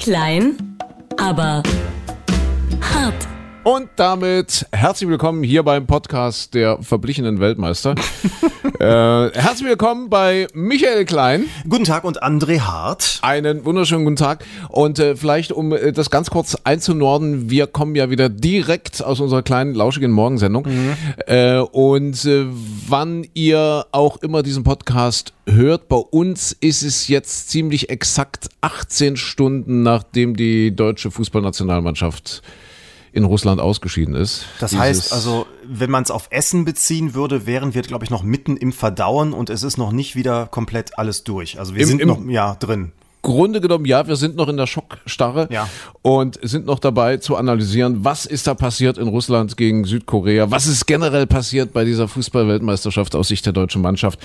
Klein, aber hart. Und damit herzlich willkommen hier beim Podcast der verblichenen Weltmeister. äh, herzlich willkommen bei Michael Klein. Guten Tag und André Hart. Einen wunderschönen guten Tag. Und äh, vielleicht, um äh, das ganz kurz einzunorden, wir kommen ja wieder direkt aus unserer kleinen, lauschigen Morgensendung. Mhm. Äh, und äh, wann ihr auch immer diesen Podcast hört, bei uns ist es jetzt ziemlich exakt 18 Stunden, nachdem die deutsche Fußballnationalmannschaft in Russland ausgeschieden ist. Das heißt also, wenn man es auf Essen beziehen würde, wären wir, glaube ich, noch mitten im Verdauen und es ist noch nicht wieder komplett alles durch. Also wir Im, sind noch ja drin. Grunde genommen, ja, wir sind noch in der Schockstarre ja. und sind noch dabei zu analysieren, was ist da passiert in Russland gegen Südkorea, was ist generell passiert bei dieser Fußballweltmeisterschaft aus Sicht der deutschen Mannschaft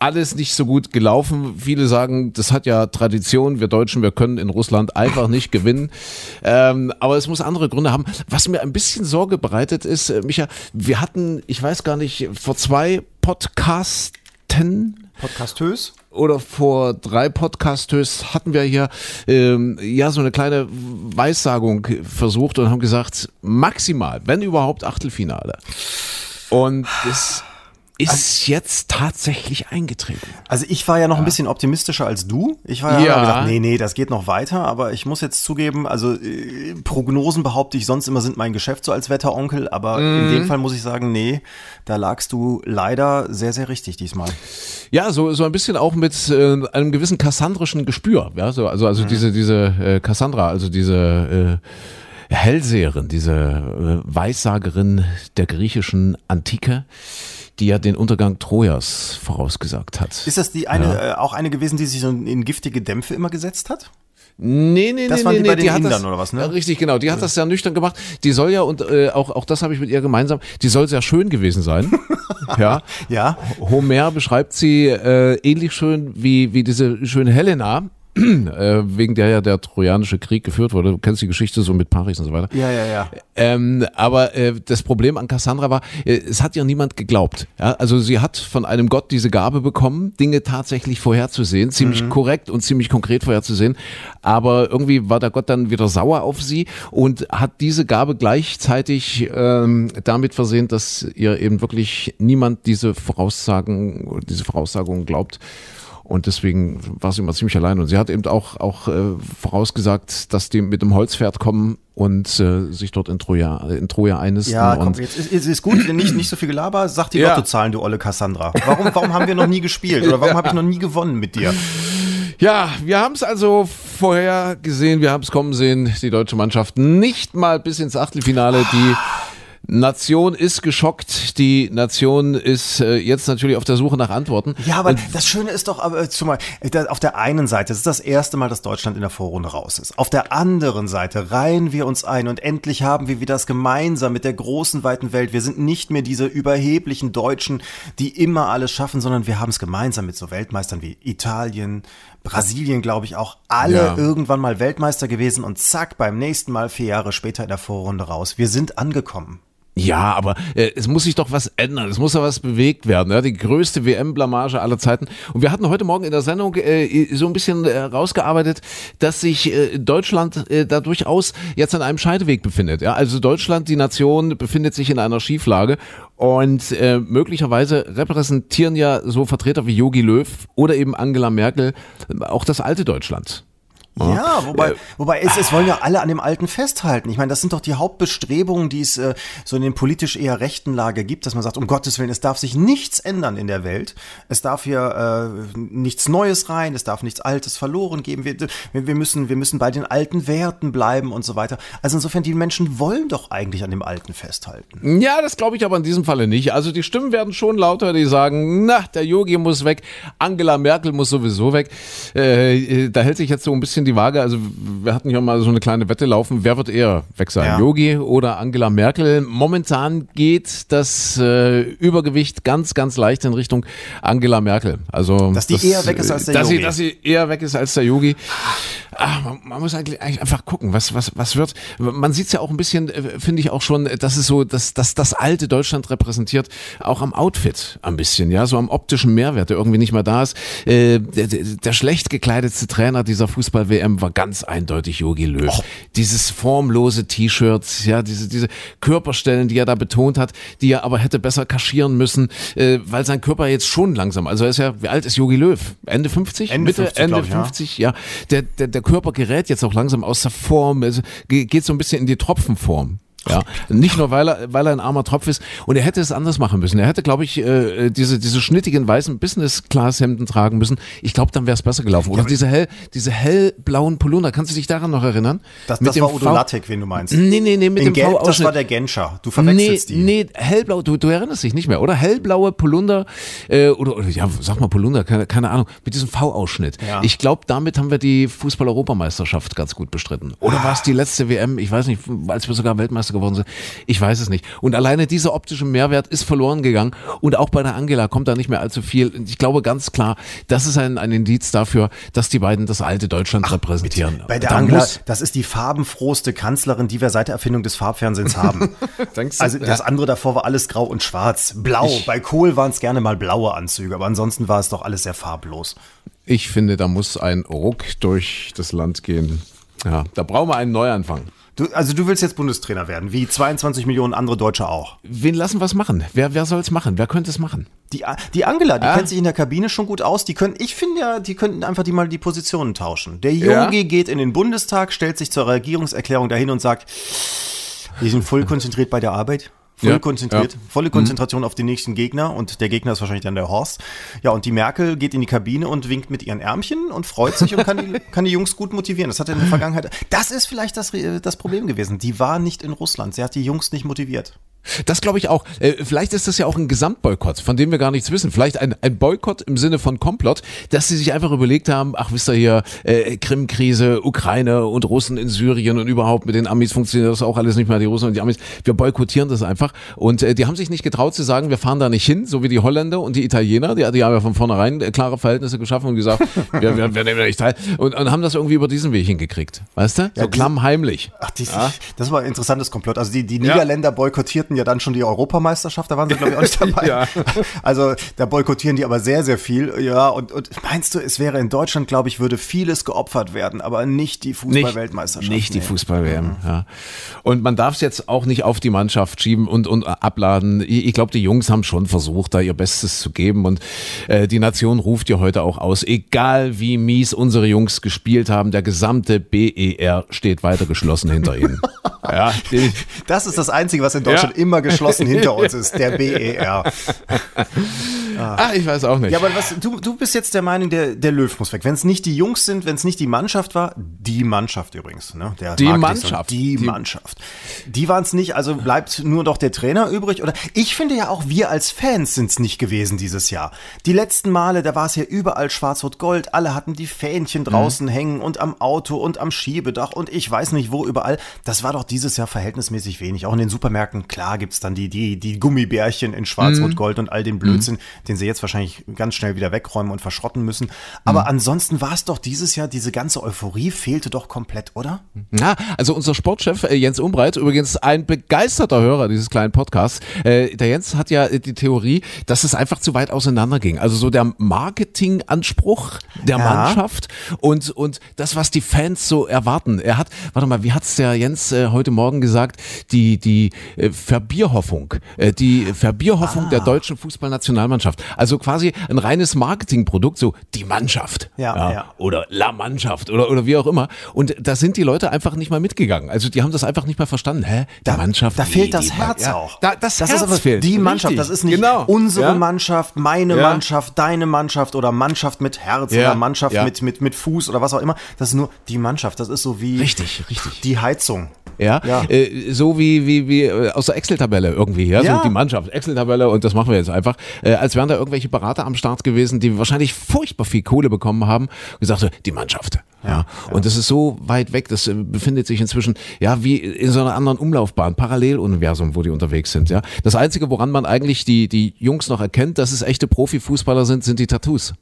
alles nicht so gut gelaufen. Viele sagen, das hat ja Tradition. Wir Deutschen, wir können in Russland einfach nicht gewinnen. Ähm, aber es muss andere Gründe haben. Was mir ein bisschen Sorge bereitet ist, äh, Micha, wir hatten, ich weiß gar nicht, vor zwei Podcasten. Podcastös? Oder vor drei Podcastös hatten wir hier ähm, ja so eine kleine Weissagung versucht und haben gesagt, maximal, wenn überhaupt Achtelfinale. Und das ist also, jetzt tatsächlich eingetreten. Also ich war ja noch ja. ein bisschen optimistischer als du. Ich war ja, ja. gedacht, nee, nee, das geht noch weiter. Aber ich muss jetzt zugeben, also äh, Prognosen behaupte ich sonst immer sind mein Geschäft so als Wetteronkel. Aber mhm. in dem Fall muss ich sagen, nee, da lagst du leider sehr, sehr richtig diesmal. Ja, so, so ein bisschen auch mit äh, einem gewissen kassandrischen Gespür. Ja, so, also, also mhm. diese, diese äh, Cassandra, also diese äh, Hellseherin, diese äh, Weissagerin der griechischen Antike die ja den Untergang Trojas vorausgesagt hat. Ist das die eine, ja. äh, auch eine gewesen, die sich so in giftige Dämpfe immer gesetzt hat? Nee, nee, das nee, waren nee, die bei den die Indern das, oder was, ne? Richtig, genau. Die hat das sehr nüchtern gemacht. Die soll ja, und äh, auch, auch das habe ich mit ihr gemeinsam, die soll sehr schön gewesen sein. ja. ja. Homer beschreibt sie äh, ähnlich schön wie, wie diese schöne Helena. Äh, wegen der ja der Trojanische Krieg geführt wurde. Du kennst die Geschichte so mit Paris und so weiter. Ja, ja, ja. Ähm, aber äh, das Problem an Cassandra war, äh, es hat ihr niemand geglaubt. Ja? Also sie hat von einem Gott diese Gabe bekommen, Dinge tatsächlich vorherzusehen, ziemlich mhm. korrekt und ziemlich konkret vorherzusehen. Aber irgendwie war der Gott dann wieder sauer auf sie und hat diese Gabe gleichzeitig ähm, damit versehen, dass ihr eben wirklich niemand diese Voraussagen, diese Voraussagungen glaubt. Und deswegen war sie immer ziemlich allein. Und sie hat eben auch, auch äh, vorausgesagt, dass die mit dem Holzpferd kommen und äh, sich dort in Troja, in Troja einnisten. Ja, komm, jetzt ist, ist, ist gut, nicht, nicht so viel Gelaber. Sag die ja. Lottozahlen, du olle Cassandra. Warum, warum haben wir noch nie gespielt? Oder warum ja. habe ich noch nie gewonnen mit dir? Ja, wir haben es also vorher gesehen, wir haben es kommen sehen, die deutsche Mannschaft nicht mal bis ins Achtelfinale, die Nation ist geschockt. Die Nation ist äh, jetzt natürlich auf der Suche nach Antworten. Ja, aber Und das Schöne ist doch, aber, äh, zumal, auf der einen Seite, es ist das erste Mal, dass Deutschland in der Vorrunde raus ist. Auf der anderen Seite reihen wir uns ein und endlich haben wir wieder das gemeinsam mit der großen, weiten Welt. Wir sind nicht mehr diese überheblichen Deutschen, die immer alles schaffen, sondern wir haben es gemeinsam mit so Weltmeistern wie Italien, Brasilien, glaube ich, auch alle ja. irgendwann mal Weltmeister gewesen und zack, beim nächsten Mal vier Jahre später in der Vorrunde raus. Wir sind angekommen. Ja, aber äh, es muss sich doch was ändern. Es muss ja was bewegt werden. Ja? Die größte WM-Blamage aller Zeiten. Und wir hatten heute Morgen in der Sendung äh, so ein bisschen äh, rausgearbeitet, dass sich äh, Deutschland äh, da durchaus jetzt an einem Scheideweg befindet. Ja? Also Deutschland, die Nation, befindet sich in einer Schieflage. Und äh, möglicherweise repräsentieren ja so Vertreter wie Yogi Löw oder eben Angela Merkel auch das alte Deutschland. Ja, wobei, wobei es, es wollen ja alle an dem Alten festhalten. Ich meine, das sind doch die Hauptbestrebungen, die es äh, so in den politisch eher rechten Lager gibt, dass man sagt, um Gottes Willen, es darf sich nichts ändern in der Welt. Es darf hier äh, nichts Neues rein, es darf nichts Altes verloren geben. Wir, wir, müssen, wir müssen bei den alten Werten bleiben und so weiter. Also insofern, die Menschen wollen doch eigentlich an dem Alten festhalten. Ja, das glaube ich aber in diesem Falle nicht. Also die Stimmen werden schon lauter, die sagen, na, der Yogi muss weg, Angela Merkel muss sowieso weg. Äh, äh da hält sich jetzt so ein bisschen die die Waage. Also wir hatten hier mal so eine kleine Wette laufen. Wer wird eher weg sein? Ja. Yogi oder Angela Merkel? Momentan geht das äh, Übergewicht ganz, ganz leicht in Richtung Angela Merkel. Also dass die das, eher weg ist als der dass Yogi. Sie, dass sie eher weg ist als der Yogi. Ach, man, man, muss eigentlich, eigentlich, einfach gucken, was, was, was wird. Man sieht es ja auch ein bisschen, äh, finde ich auch schon, dass es so, dass, dass das alte Deutschland repräsentiert, auch am Outfit ein bisschen, ja, so am optischen Mehrwert, der irgendwie nicht mehr da ist. Äh, der, der, der schlecht gekleidete Trainer dieser WM war ganz eindeutig Jogi Löw. Dieses formlose T-Shirt, ja, diese, diese Körperstellen, die er da betont hat, die er aber hätte besser kaschieren müssen, äh, weil sein Körper jetzt schon langsam, also er ist ja, wie alt ist Jogi Löw? Ende 50? Ende Mitte, 50, Ende ich, ja. 50, ja. Der, der, der Körper gerät jetzt auch langsam aus der Form, also ge- geht so ein bisschen in die Tropfenform. Ja, nicht nur weil er, weil er ein armer Tropf ist und er hätte es anders machen müssen. Er hätte, glaube ich, äh, diese, diese schnittigen weißen Business-Class-Hemden tragen müssen. Ich glaube, dann wäre es besser gelaufen. Oder diese hell, diese hellblauen Polunder. Kannst du dich daran noch erinnern? Das, Mit das dem war Udo V- Lattek, wen du meinst. Nee, nee, nee, mit In dem Gelb, das war der Genscher. Du Nee, verwechselst die. nee, hellblau, du, du erinnerst dich nicht mehr, oder? Hellblaue Polunder, äh, oder, oder, ja, sag mal Polunder, keine, keine Ahnung, mit diesem V-Ausschnitt. Ja. Ich glaube, damit haben wir die Fußball-Europameisterschaft ganz gut bestritten. Oder war es die letzte WM? Ich weiß nicht, als wir sogar Weltmeister geworden sind. Ich weiß es nicht. Und alleine dieser optische Mehrwert ist verloren gegangen. Und auch bei der Angela kommt da nicht mehr allzu viel. Ich glaube ganz klar, das ist ein, ein Indiz dafür, dass die beiden das alte Deutschland repräsentieren. Bei der Da Angela, das ist die farbenfrohste Kanzlerin, die wir seit der Erfindung des Farbfernsehens haben. Also das andere davor war alles grau und schwarz. Blau. Bei Kohl waren es gerne mal blaue Anzüge, aber ansonsten war es doch alles sehr farblos. Ich finde, da muss ein Ruck durch das Land gehen. Ja, da brauchen wir einen Neuanfang. Du, also du willst jetzt Bundestrainer werden, wie 22 Millionen andere Deutsche auch. Wen lassen wir es machen? Wer, wer soll es machen? Wer könnte es machen? Die, die Angela, die Ah. kennt sich in der Kabine schon gut aus. Die können, ich finde ja, die könnten einfach die mal die Positionen tauschen. Der Yogi Ja? geht in den Bundestag, stellt sich zur Regierungserklärung dahin und sagt, wir sind voll konzentriert bei der Arbeit. Voll Ja, konzentriert, ja. Mhm. volle Konzentration auf den nächsten Gegner und der Gegner ist wahrscheinlich dann der Horst. Ja, und die Merkel geht in die Kabine und winkt mit ihren Ärmchen und freut sich und kann die, kann die Jungs gut motivieren. Das hat er in der Vergangenheit. Das ist vielleicht das, das Problem gewesen. Die war nicht in Russland. Sie hat die Jungs nicht motiviert. Das glaube ich auch. Äh, vielleicht ist das ja auch ein Gesamtboykott, von dem wir gar nichts wissen. Vielleicht ein, ein Boykott im Sinne von Komplott, dass sie sich einfach überlegt haben, ach wisst ihr hier, äh, Krim-Krise, Ukraine und Russen in Syrien und überhaupt mit den Amis funktioniert das auch alles nicht mehr, die Russen und die Amis. Wir boykottieren das einfach. Und äh, die haben sich nicht getraut zu sagen, wir fahren da nicht hin, so wie die Holländer und die Italiener. Die, die haben ja von vornherein äh, klare Verhältnisse geschaffen und gesagt, wir, wir, wir nehmen da nicht teil. Und, und haben das irgendwie über diesen Weg hingekriegt. Weißt du? So diese- klammheimlich. Ach, die, das war ein interessantes Komplott. Also die, die Niederländer boykottierten ja dann schon die Europameisterschaft, da waren sie, glaube ich, auch nicht dabei. Ja. Also da boykottieren die aber sehr, sehr viel. Ja, und, und meinst du, es wäre in Deutschland, glaube ich, würde vieles geopfert werden, aber nicht die Fußball-Weltmeisterschaft. Nicht die Nee. Fußball-WM, ja. Und man darf es jetzt auch nicht auf die Mannschaft schieben und, und abladen. Ich, ich glaube, die Jungs haben schon versucht, da ihr Bestes zu geben. Und äh, die Nation ruft ja heute auch aus, egal wie mies unsere Jungs gespielt haben, der gesamte BER steht weiter geschlossen hinter ihnen. ja, die, Das ist das Einzige, was in Deutschland Ja. Immer geschlossen hinter uns ist, der BER. ah, ich weiß auch nicht. Ja, aber was, du, du bist jetzt der Meinung, der, der Löw muss weg. Wenn es nicht die Jungs sind, wenn es nicht die Mannschaft war, die Mannschaft übrigens, ne? Der Die Mannschaft. Die, Die- Mannschaft. Die waren es nicht, also bleibt nur doch der Trainer übrig. Oder ich finde ja auch, wir als Fans sind es nicht gewesen dieses Jahr. Die letzten Male, da war es ja überall schwarz-rot-gold, alle hatten die Fähnchen draußen hängen und am Auto und am Schiebedach und ich weiß nicht wo überall. Das war doch dieses Jahr verhältnismäßig wenig. Auch in den Supermärkten, klar gibt's dann die, die, die Gummibärchen in schwarz-rot-gold und all den Blödsinn, den sie jetzt wahrscheinlich ganz schnell wieder wegräumen und verschrotten müssen. Aber ansonsten war es doch dieses Jahr, diese ganze Euphorie fehlte doch komplett, oder? Ja, also unser Sportchef äh, Jens Umbreit, übrigens ein begeisterter Hörer dieses kleinen Podcasts, äh, der Jens hat ja äh, die Theorie, dass es einfach zu weit auseinander ging. Also so der Marketinganspruch der Ja. Mannschaft und, und das, was die Fans so erwarten. Er hat, warte mal, wie hat's der Jens äh, heute Morgen gesagt, die, die äh, Verbierhoffung, äh, die Verbierhoffung Ah. der deutschen Fußballnationalmannschaft. Also quasi ein reines Marketingprodukt, so die Mannschaft. Ja, ja. Oder La Mannschaft oder, oder wie auch immer. Und da sind die Leute einfach nicht mal mitgegangen. Also die haben das einfach nicht mehr verstanden. Hä? Die Da, Mannschaft? da fehlt das die Herz ja, auch. Da, das, das Herz ist aber fehlt. die Mannschaft. Richtig. Das ist nicht genau. unsere. Mannschaft, meine. Mannschaft, deine Mannschaft oder Mannschaft mit Herz oder Mannschaft mit, mit, mit Fuß oder was auch immer. Das ist nur die Mannschaft. Das ist so wie Richtig, richtig. die Heizung. Ja, Ja. Äh, so wie, wie, wie äh, aus der Excel-Tabelle irgendwie, ja? Ja. so die Mannschaft, Excel-Tabelle und das machen wir jetzt einfach, äh, als wären da irgendwelche Berater am Start gewesen, die wahrscheinlich furchtbar viel Kohle bekommen haben gesagt, so, die Mannschaft. Ja, Und das ist so weit weg, das äh, befindet sich inzwischen, ja, wie in so einer anderen Umlaufbahn, Paralleluniversum, wo die unterwegs sind, ja. Das Einzige, woran man eigentlich die, die Jungs noch erkennt, dass es echte Profifußballer sind, sind die Tattoos.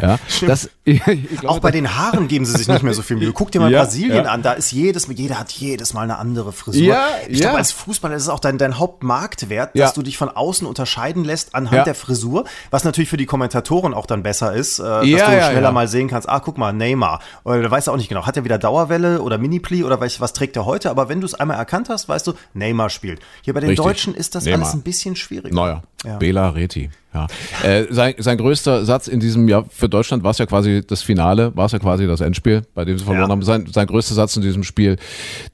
Ja, das, ich glaube, Auch bei den Haaren geben sie sich nicht mehr so viel Mühe. Guck dir mal Ja, Brasilien ja. an, da ist jedes, jeder hat jedes Mal eine andere Frisur. Ja, ich ja. glaube, als Fußballer ist es auch dein, dein Hauptmarktwert, Ja. dass du dich von außen unterscheiden lässt anhand Ja. der Frisur, was natürlich für die Kommentatoren auch dann besser ist, äh, dass Ja, du ja, schneller ja. mal sehen kannst, ah, guck mal, Neymar. Oder du weißt auch nicht genau, hat er wieder Dauerwelle oder Mini-Pli oder was, was trägt er heute? Aber wenn du es einmal erkannt hast, weißt du, Neymar spielt. Hier bei den Richtig. Deutschen ist das Neymar. alles ein bisschen schwierig. Neuer. Ja. Bela Reti. Ja. Äh, sein, sein größter Satz in diesem Jahr für Deutschland war es ja quasi das Finale, war es ja quasi das Endspiel, bei dem sie verloren Ja. haben. Sein, sein größter Satz in diesem Spiel,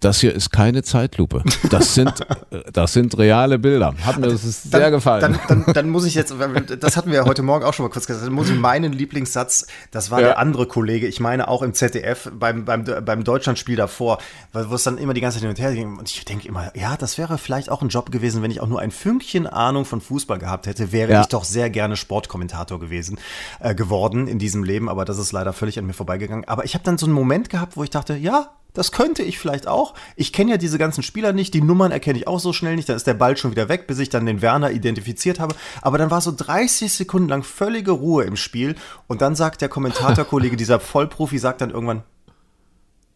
das hier ist keine Zeitlupe. Das sind, äh, das sind reale Bilder. Hat mir das ist sehr gefallen. Dann, dann, dann muss ich jetzt, das hatten wir ja heute Morgen auch schon mal kurz gesagt, dann muss ich meinen Lieblingssatz, das war Ja. der andere Kollege, ich meine auch im ZDF beim, beim, beim Deutschlandspiel davor, wo es dann immer die ganze Zeit hin und her ging. Und ich denke immer, ja, das wäre vielleicht auch ein Job gewesen, wenn ich auch nur ein Fünkchen Ahnung von Fußball gehabt hätte, wäre ich doch sehr gerne Sportkommentator gewesen, äh, geworden in diesem Leben, aber das ist leider völlig an mir vorbeigegangen. Aber ich habe dann so einen Moment gehabt, wo ich dachte, ja, das könnte ich vielleicht auch. Ich kenne ja diese ganzen Spieler nicht, die Nummern erkenne ich auch so schnell nicht, dann ist der Ball schon wieder weg, bis ich dann den Werner identifiziert habe. Aber dann war so 30 Sekunden lang völlige Ruhe im Spiel und dann sagt der Kommentatorkollege, dieser Vollprofi, sagt dann irgendwann,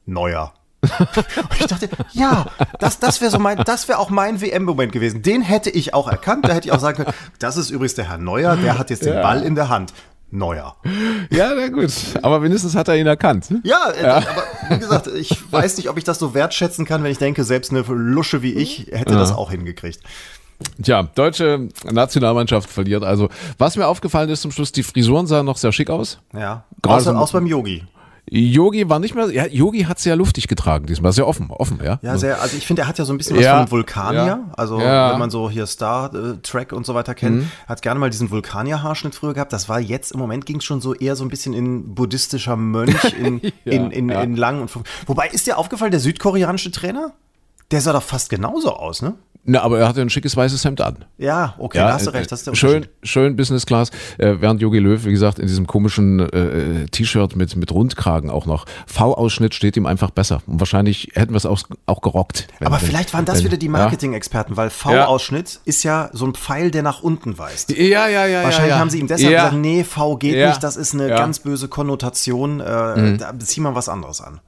Neuer. Und ich dachte, ja, das, das wäre so mein, das wäre auch mein WM-Moment gewesen. Den hätte ich auch erkannt. Da hätte ich auch sagen können, das ist übrigens der Herr Neuer, der hat jetzt den Ja. Ball in der Hand. Neuer. ja, na gut. Aber wenigstens hat er ihn erkannt. Ja, äh, aber wie gesagt, ich weiß nicht, ob ich das so wertschätzen kann, wenn ich denke, selbst eine Lusche wie ich hätte das auch hingekriegt. Tja, deutsche Nationalmannschaft verliert. Also, was mir aufgefallen ist zum Schluss, die Frisuren sahen noch sehr schick aus. Ja. Gerade Außer, so- außer beim Yogi. Yogi war nicht mehr, ja, Yogi hat sehr luftig getragen diesmal, sehr offen, offen, ja. Ja, sehr, also ich finde, er hat ja so ein bisschen was Ja, von Vulkanier. ja. Also, Ja. Mhm. wenn man so hier Star äh, Trek und so weiter kennt, hat gerne mal diesen Vulkanier-Haarschnitt früher gehabt. Das war jetzt im Moment ging es schon so eher so ein bisschen in buddhistischer Mönch, in, in, in, ja. in lang und Wobei, ist dir aufgefallen, der südkoreanische Trainer? Der sah doch fast genauso aus, ne? Na, aber er hatte ein schickes weißes Hemd an. Ja, okay, Ja, da hast du äh, recht. Das ist der schön, schön Business Class, äh, während Jogi Löw, wie gesagt, in diesem komischen äh, T-Shirt mit, mit Rundkragen auch noch. V-Ausschnitt steht ihm einfach besser. Und wahrscheinlich hätten wir es auch, auch gerockt. wenn- Aber vielleicht waren das wenn- wieder die ja. Marketing-Experten, weil V-Ausschnitt ist ja so ein Pfeil, der nach unten weist. Ja, ja, ja. Wahrscheinlich ja, ja. haben sie ihm deshalb ja. gesagt, nee, V geht Ja. nicht, das ist eine Ja. Mhm. ganz böse Konnotation, äh, da zieh mal was anderes an.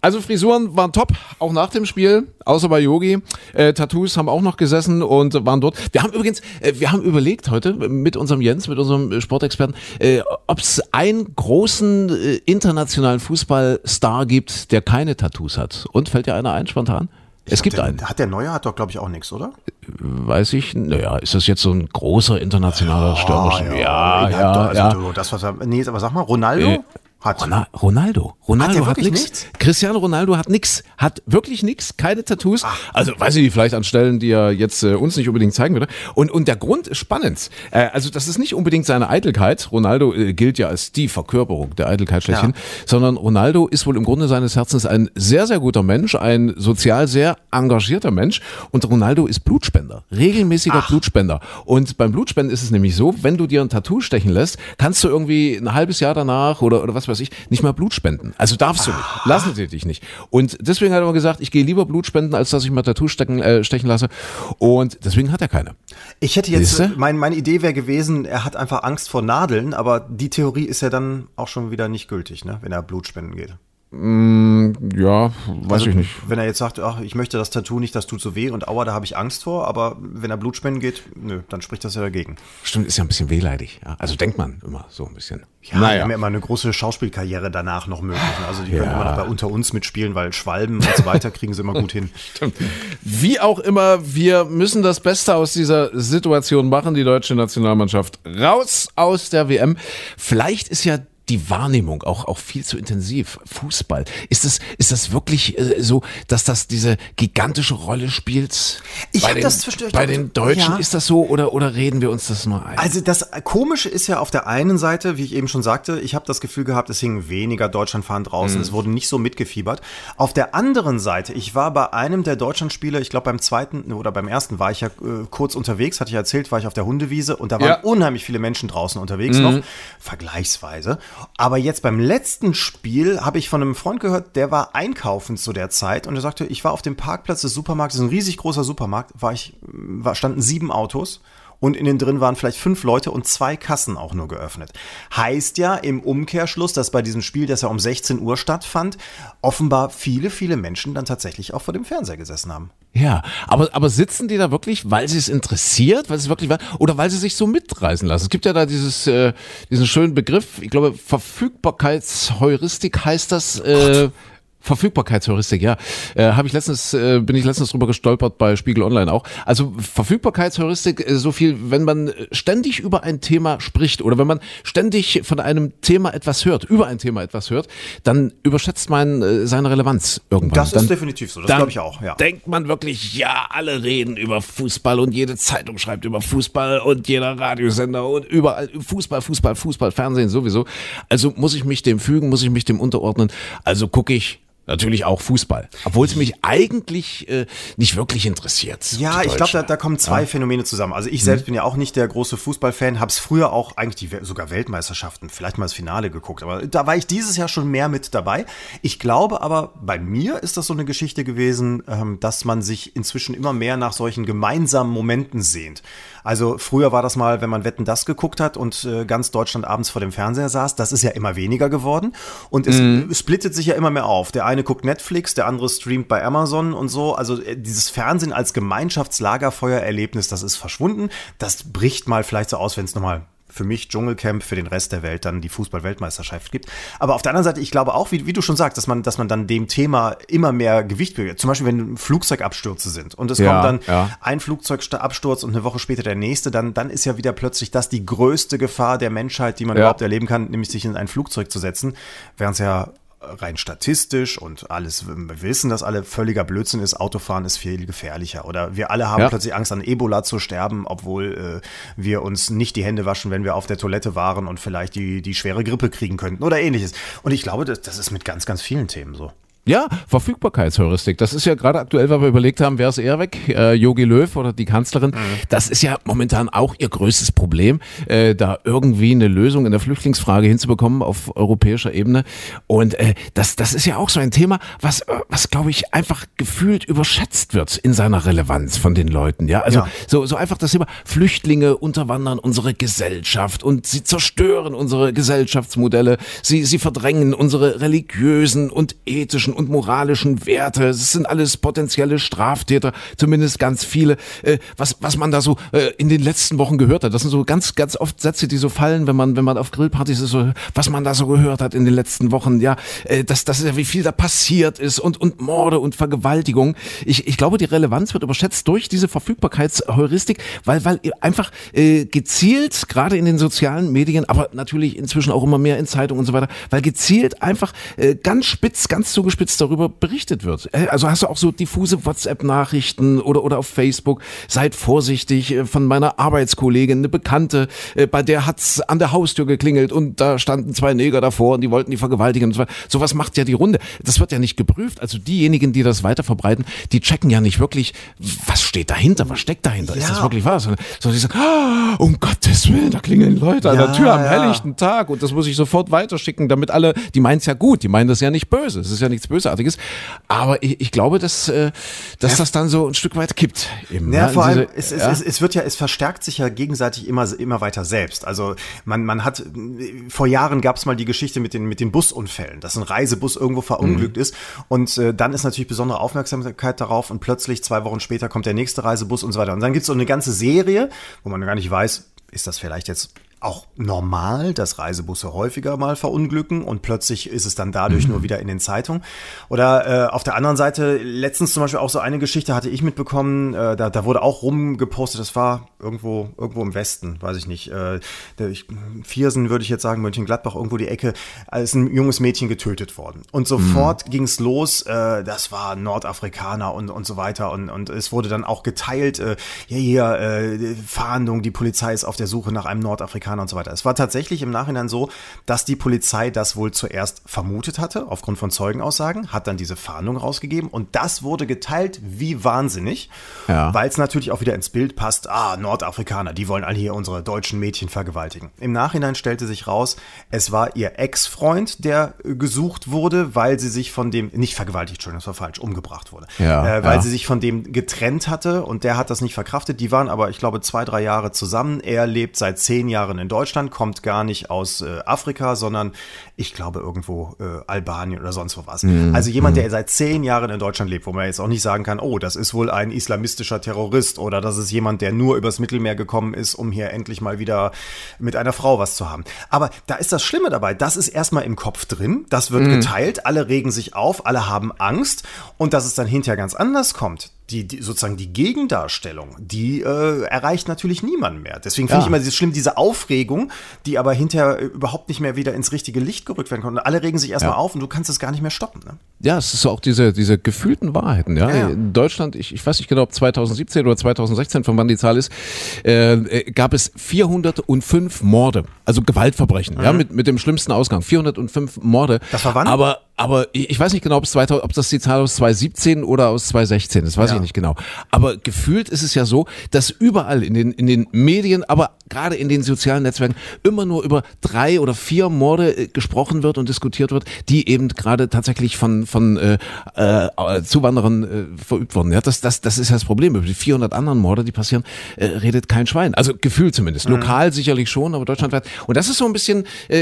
Also Frisuren waren top, auch nach dem Spiel, außer bei Yogi. Äh, Tattoos haben auch noch gesessen und waren dort. Wir haben übrigens, äh, wir haben überlegt heute mit unserem Jens, mit unserem Sportexperten, äh, ob es einen großen äh, internationalen Fußballstar gibt, der keine Tattoos hat. Und fällt dir einer ein spontan? Es gibt der, einen. Hat der Neue hat doch, glaube ich, auch nichts, oder? Weiß ich. Naja, ist das jetzt so ein großer internationaler Stürmer? Ja, ja, ja, ja. also du, das, was er, nee, aber sag mal, Ronaldo Äh, hat. Rona- Ronaldo. Ronaldo Hat hat, nichts? Cristiano Ronaldo hat nix. Hat wirklich nix. Keine Tattoos. Also weiß ich nicht, vielleicht an Stellen, die er jetzt äh, uns nicht unbedingt zeigen würde. Und, und der Grund ist spannend. Äh, also das ist nicht unbedingt seine Eitelkeit. Ronaldo äh, gilt ja als die Verkörperung der Eitelkeit schlechthin. Sondern Ronaldo ist wohl im Grunde seines Herzens ein sehr, sehr guter Mensch. Ein sozial sehr engagierter Mensch. Und Ronaldo ist Blutspender. Regelmäßiger Blutspender. Und beim Blutspenden ist es nämlich so, wenn du dir ein Tattoo stechen lässt, kannst du irgendwie ein halbes Jahr danach oder, oder was weiß ich, nicht mal Blut spenden. Also darfst du nicht. Lassen sie dich nicht. Und deswegen hat er gesagt, ich gehe lieber Blut spenden, als dass ich mal Tattoo stecken, äh, stechen lasse. Und deswegen hat er keine. Ich hätte jetzt, Siehste? mein, meine Idee wäre gewesen, er hat einfach Angst vor Nadeln, aber die Theorie ist ja dann auch schon wieder nicht gültig, ne, wenn er Blut spenden geht. Ja, weiß ich nicht. Wenn er jetzt sagt, ach, ich möchte das Tattoo nicht, das tut so weh und aua, da habe ich Angst vor, aber wenn er Blut spenden geht, nö, dann spricht das ja dagegen. Stimmt, ist ja ein bisschen wehleidig. Ja? Also denkt man immer so ein bisschen. Ja, die haben ja immer eine große Schauspielkarriere danach noch möglich. ne? Also die können Ja. immer noch bei Unter uns mitspielen, weil Schwalben und so weiter kriegen sie immer gut hin. Wie auch immer, wir müssen das Beste aus dieser Situation machen, die deutsche Nationalmannschaft raus aus der WM. Vielleicht ist ja die Wahrnehmung auch, auch viel zu intensiv. Fußball. Ist das, ist das wirklich äh, so, dass das diese gigantische Rolle spielt? Ich bei hab den, das zwischendurch- Bei den Deutschen Ja. ist das so oder, oder reden wir uns das nur ein? Also das Komische ist ja auf der einen Seite, wie ich eben schon sagte, ich habe das Gefühl gehabt, es hingen weniger Deutschlandfahnen draußen, es wurde nicht so mitgefiebert. Auf der anderen Seite, ich war bei einem der Deutschlandspiele, ich glaube beim zweiten oder beim ersten war ich ja äh, kurz unterwegs, hatte ich erzählt, war ich auf der Hundewiese und da waren Ja. unheimlich viele Menschen draußen unterwegs noch, vergleichsweise. Aber jetzt beim letzten Spiel habe ich von einem Freund gehört, der war einkaufen zu der Zeit und er sagte, ich war auf dem Parkplatz des Supermarktes, ein riesig großer Supermarkt, war ich, war, standen sieben Autos und innen drin waren vielleicht fünf Leute und zwei Kassen auch nur geöffnet. Heißt ja im Umkehrschluss, dass bei diesem Spiel, das ja um 16 Uhr stattfand, offenbar viele, viele Menschen dann tatsächlich auch vor dem Fernseher gesessen haben. Ja, aber, aber sitzen die da wirklich, weil sie es interessiert, weil es wirklich war, oder weil sie sich so mitreißen lassen? Es gibt ja da dieses, äh, diesen schönen Begriff, ich glaube, Verfügbarkeitsheuristik heißt das. Äh, Verfügbarkeitsheuristik, ja. Äh, Habe ich letztens, äh, bin ich letztens drüber gestolpert bei Spiegel Online auch. Also Verfügbarkeitsheuristik, äh, so viel, wenn man ständig über ein Thema spricht oder wenn man ständig von einem Thema etwas hört, über ein Thema etwas hört, dann überschätzt man äh, seine Relevanz irgendwann. Das dann, ist definitiv so, das glaube ich auch, ja. Denkt man wirklich, ja, alle reden über Fußball und jede Zeitung schreibt über Fußball und jeder Radiosender und überall Fußball, Fußball, Fußball, Fernsehen sowieso. Also muss ich mich dem fügen, muss ich mich dem unterordnen. Also gucke ich Natürlich auch Fußball. Obwohl es mich eigentlich äh, nicht wirklich interessiert. Ja, ich glaube, da, da kommen zwei ja. Phänomene zusammen. Also ich selbst mhm. bin ja auch nicht der große Fußballfan, habe es früher auch eigentlich die, sogar Weltmeisterschaften, vielleicht mal das Finale geguckt. Aber da war ich dieses Jahr schon mehr mit dabei. Ich glaube aber, bei mir ist das so eine Geschichte gewesen, ähm, dass man sich inzwischen immer mehr nach solchen gemeinsamen Momenten sehnt. Also früher war das mal, wenn man Wetten das geguckt hat und äh, ganz Deutschland abends vor dem Fernseher saß, das ist ja immer weniger geworden und es mhm. splittet sich ja immer mehr auf. Der eine guckt Netflix, der andere streamt bei Amazon und so. Also äh, dieses Fernsehen als Gemeinschaftslagerfeuererlebnis, das ist verschwunden. Das bricht mal vielleicht so aus, wenn es nochmal für mich Dschungelcamp, für den Rest der Welt dann die Fußball-Weltmeisterschaft gibt. Aber auf der anderen Seite, ich glaube auch, wie, wie, du schon sagst, dass man, dass man dann dem Thema immer mehr Gewicht gibt. Zum Beispiel, wenn Flugzeugabstürze sind und es ja, kommt dann ja. ein Flugzeugabsturz und eine Woche später der nächste, dann, dann ist ja wieder plötzlich das die größte Gefahr der Menschheit, die man ja. überhaupt erleben kann, nämlich sich in ein Flugzeug zu setzen, während es ja rein statistisch und alles, wir wissen, dass alle völliger Blödsinn ist, Autofahren ist viel gefährlicher. Oder wir alle haben ja. plötzlich Angst, an Ebola zu sterben, obwohl äh, wir uns nicht die Hände waschen, wenn wir auf der Toilette waren und vielleicht die, die schwere Grippe kriegen könnten oder ähnliches. Und ich glaube, das, das ist mit ganz, ganz vielen Themen so. Ja, Verfügbarkeitsheuristik. Das ist ja gerade aktuell, weil wir überlegt haben, wer ist eher weg? Yogi äh, Löw oder die Kanzlerin? Mhm. Das ist ja momentan auch ihr größtes Problem, äh, da irgendwie eine Lösung in der Flüchtlingsfrage hinzubekommen auf europäischer Ebene. Und äh, das, das ist ja auch so ein Thema, was, äh, was glaube ich, einfach gefühlt überschätzt wird in seiner Relevanz von den Leuten. Ja, also ja. So, so einfach das Thema Flüchtlinge unterwandern unsere Gesellschaft und sie zerstören unsere Gesellschaftsmodelle. Sie, sie verdrängen unsere religiösen und ethischen und moralischen Werte. Es sind alles potenzielle Straftäter, zumindest ganz viele. Äh, was, was man da so äh, in den letzten Wochen gehört hat, das sind so ganz, ganz oft Sätze, die so fallen, wenn man, wenn man auf Grillpartys ist, so, was man da so gehört hat in den letzten Wochen. Ja, äh, das, das ist ja, wie viel da passiert ist und, und Morde und Vergewaltigung. Ich, ich glaube, die Relevanz wird überschätzt durch diese Verfügbarkeitsheuristik, weil, weil einfach äh, gezielt, gerade in den sozialen Medien, aber natürlich inzwischen auch immer mehr in Zeitungen und so weiter, weil gezielt einfach äh, ganz spitz, ganz zugespitzt jetzt darüber berichtet wird. Äh, also hast du auch so diffuse WhatsApp-Nachrichten oder, oder auf Facebook, seid vorsichtig, äh, von meiner Arbeitskollegin, eine Bekannte, äh, bei der hat's an der Haustür geklingelt und da standen zwei Neger davor und die wollten die vergewaltigen. So Sowas macht ja die Runde. Das wird ja nicht geprüft. Also diejenigen, die das weiter verbreiten, die checken ja nicht wirklich, was steht dahinter, was steckt dahinter, ja. ist das wirklich wahr? Sondern so die sagen, ah, um Gottes Willen, da klingeln Leute an ja, der Tür am ja. helllichten Tag und das muss ich sofort weiterschicken, damit alle, die meinen es ja gut, die meinen das ja nicht böse, es ist ja nichts Böses Bösartiges. Aber ich, ich glaube, dass, äh, dass ja. das dann so ein Stück weit kippt. Eben, ja, ne? vor allem, es, ja? es, es, wird ja, es verstärkt sich ja gegenseitig immer, immer weiter selbst. Also man, man hat, vor Jahren gab es mal die Geschichte mit den, mit den Busunfällen, dass ein Reisebus irgendwo verunglückt mhm. ist. Und äh, dann ist natürlich besondere Aufmerksamkeit darauf und plötzlich zwei Wochen später kommt der nächste Reisebus und so weiter. Und dann gibt es so eine ganze Serie, wo man gar nicht weiß, ist das vielleicht jetzt auch normal, dass Reisebusse häufiger mal verunglücken und plötzlich ist es dann dadurch mhm. nur wieder in den Zeitungen. Oder äh, auf der anderen Seite, letztens zum Beispiel auch so eine Geschichte hatte ich mitbekommen, äh, da, da wurde auch rumgepostet, das war irgendwo, irgendwo im Westen, weiß ich nicht. Äh, ich, Viersen würde ich jetzt sagen, Mönchengladbach, irgendwo die Ecke, ist ein junges Mädchen getötet worden. Und sofort mhm. ging es los, äh, das war Nordafrikaner und, und so weiter. Und, und es wurde dann auch geteilt, äh, ja, hier, äh, Fahndung, die Polizei ist auf der Suche nach einem Nordafrikaner Nordafrikaner und so weiter. Es war tatsächlich im Nachhinein so, dass die Polizei das wohl zuerst vermutet hatte, aufgrund von Zeugenaussagen, hat dann diese Fahndung rausgegeben und das wurde geteilt wie wahnsinnig, Ja. weil es natürlich auch wieder ins Bild passt, ah, Nordafrikaner, die wollen alle hier unsere deutschen Mädchen vergewaltigen. Im Nachhinein stellte sich raus, es war ihr Ex-Freund, der gesucht wurde, weil sie sich von dem, nicht vergewaltigt, Entschuldigung, das war falsch, umgebracht wurde. Ja, äh, weil ja. sie sich von dem getrennt hatte und der hat das nicht verkraftet. Die waren aber, ich glaube, zwei, drei Jahre zusammen. Er lebt seit zehn Jahren in Deutschland, kommt gar nicht aus äh, Afrika, sondern ich glaube irgendwo äh, Albanien oder sonst wo was. Mhm. Also jemand, der seit zehn Jahren in Deutschland lebt, wo man jetzt auch nicht sagen kann, oh, das ist wohl ein islamistischer Terrorist oder das ist jemand, der nur übers Mittelmeer gekommen ist, um hier endlich mal wieder mit einer Frau was zu haben. Aber da ist das Schlimme dabei, das ist erstmal im Kopf drin, das wird geteilt, alle regen sich auf, alle haben Angst und dass es dann hinterher ganz anders kommt. Die, die sozusagen die Gegendarstellung, die äh, erreicht natürlich niemanden mehr. Deswegen finde Ja. ich immer dieses schlimm, diese Aufregung, die aber hinterher äh, überhaupt nicht mehr wieder ins richtige Licht gerückt werden konnte. Alle regen sich erstmal Ja. auf und du kannst es gar nicht mehr stoppen. Ne? Ja, es ist so auch diese, diese gefühlten Wahrheiten. Ja? Ja. In Deutschland, ich, ich weiß nicht genau, ob 2017 oder 2016, von wann die Zahl ist, äh, äh, gab es 405 Morde, also Gewaltverbrechen, ja, mit, mit dem schlimmsten Ausgang. 405 Morde. Mhm. Das war wann? Aber, aber ich weiß nicht genau, ob, es 2000, ob das die Zahl aus 2017 oder aus 2016 ist, weiß Ja. ich nicht genau. Aber gefühlt ist es ja so, dass überall in den, in den Medien, aber gerade in den sozialen Netzwerken immer nur über drei oder vier Morde äh, gesprochen wird und diskutiert wird, die eben gerade tatsächlich von, von äh, äh, Zuwanderern äh, verübt wurden. Ja, das, das, das ist ja das Problem. Über die 400 anderen Morde, die passieren, äh, redet kein Schwein. Also gefühlt zumindest. Lokal sicherlich schon, aber deutschlandweit. Und das ist so ein bisschen äh,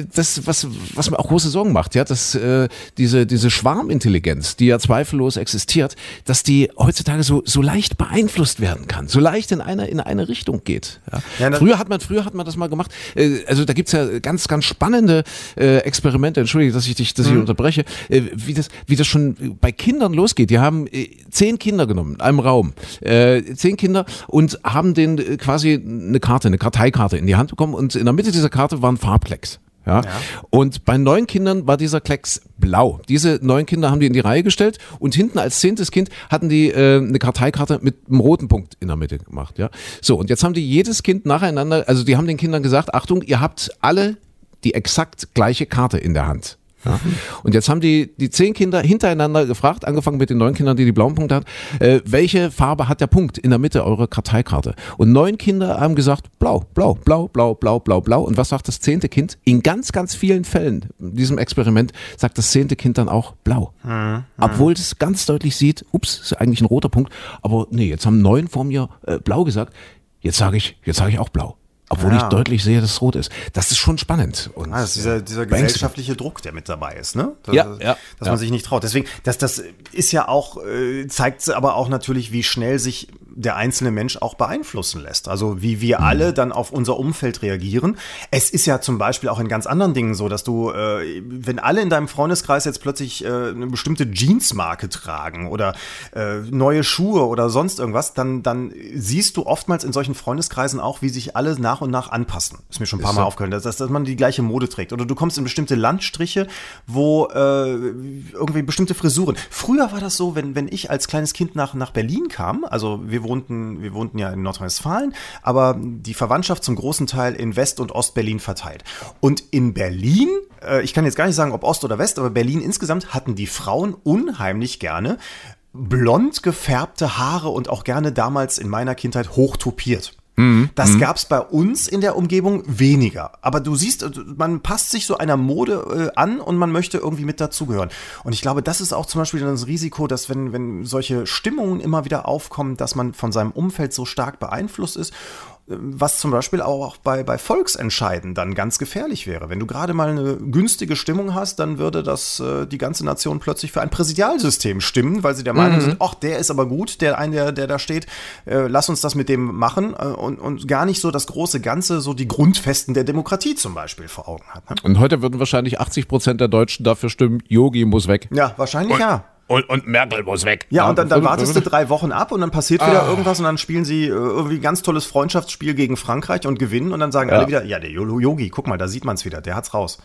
äh, das, was, was mir auch große Sorgen macht, ja, dass äh, diese, diese Schwarmintelligenz, die ja zweifellos existiert, dass die heutzutage so, so leicht beeinflusst werden kann, so leicht in eine, in eine Richtung geht. Ja. Ja, früher hat man, früher hat man das mal gemacht. Äh, also da gibt's ja ganz, ganz spannende äh, Experimente, entschuldige, dass ich dich, dass ich unterbreche, äh, wie das, wie das schon bei Kindern losgeht. Die haben zehn Kinder genommen in einem Raum, zehn Kinder und haben denen quasi eine Karte, eine Karteikarte in die Hand bekommen und in der Mitte dieser Karte waren Farbklecks. Ja? Und bei neun Kindern war dieser Klecks blau. Diese neun Kinder haben die in die Reihe gestellt und hinten als zehntes Kind hatten die äh, eine Karteikarte mit einem roten Punkt in der Mitte gemacht. Ja? So, und jetzt haben die jedes Kind nacheinander, also die haben den Kindern gesagt, Achtung, ihr habt alle die exakt gleiche Karte in der Hand. Ja. Und jetzt haben die, die zehn Kinder hintereinander gefragt, angefangen mit den neun Kindern, die die blauen Punkte hatten, äh, welche Farbe hat der Punkt in der Mitte eurer Karteikarte? Und neun Kinder haben gesagt, blau, blau, blau, blau, blau, blau, blau. Und was sagt das zehnte Kind? In ganz, ganz vielen Fällen in diesem Experiment sagt das zehnte Kind dann auch blau. Obwohl es ganz deutlich sieht, ups, ist eigentlich ein roter Punkt, aber nee, jetzt haben neun vor mir äh, blau gesagt, jetzt sage ich, jetzt sage ich auch blau. Obwohl Ja. ich deutlich sehe, dass es rot ist. Das ist schon spannend. Und, Ah, das ist dieser, dieser beängstigend. gesellschaftliche Druck, der mit dabei ist, ne? Das, Ja, ja, Dass ja. man sich nicht traut. Deswegen, das, das ist ja auch, äh, zeigt aber auch natürlich, wie schnell sich der einzelne Mensch auch beeinflussen lässt. Also wie wir alle dann auf unser Umfeld reagieren. Es ist ja zum Beispiel auch in ganz anderen Dingen so, dass du, äh, wenn alle in deinem Freundeskreis jetzt plötzlich äh, eine bestimmte Jeansmarke tragen oder äh, neue Schuhe oder sonst irgendwas, dann, dann siehst du oftmals in solchen Freundeskreisen auch, wie sich alle nach und nach anpassen. Ist mir schon ein paar Ist Mal so. aufgefallen, dass, dass man die gleiche Mode trägt. Oder du kommst in bestimmte Landstriche, wo äh, irgendwie bestimmte Frisuren. Früher war das so, wenn, wenn ich als kleines Kind nach, nach Berlin kam, also wir wohnten, wir wohnten ja in Nordrhein-Westfalen, aber die Verwandtschaft zum großen Teil in West- und Ostberlin verteilt. Und in Berlin, äh, ich kann jetzt gar nicht sagen, ob Ost oder West, aber Berlin insgesamt hatten die Frauen unheimlich gerne blond gefärbte Haare und auch gerne damals in meiner Kindheit hochtopiert. Das gab's bei uns in der Umgebung weniger. Aber du siehst, äh, man passt sich so einer Mode äh, an und man möchte irgendwie mit dazugehören. Und ich glaube, das ist auch zum Beispiel das Risiko, dass wenn, wenn solche Stimmungen immer wieder aufkommen, dass man von seinem Umfeld so stark beeinflusst ist, was zum Beispiel auch bei, bei Volksentscheiden dann ganz gefährlich wäre. Wenn du gerade mal eine günstige Stimmung hast, dann würde das äh, die ganze Nation plötzlich für ein Präsidialsystem stimmen, weil sie der Meinung sind, ach, der ist aber gut, der ein, der, der da steht, äh, lass uns das mit dem machen äh, und, und gar nicht so das große Ganze, so die Grundfesten der Demokratie zum Beispiel vor Augen hat. Ne? Und heute würden wahrscheinlich 80 Prozent der Deutschen dafür stimmen, Yogi muss weg. Ja, wahrscheinlich ja. Und, und Merkel muss weg. Ja, und dann, dann wartest du drei Wochen ab und dann passiert wieder irgendwas und dann spielen sie äh, irgendwie ein ganz tolles Freundschaftsspiel gegen Frankreich und gewinnen und dann sagen alle wieder, ja, der Yogi, guck mal, da sieht man es wieder, der hat's raus.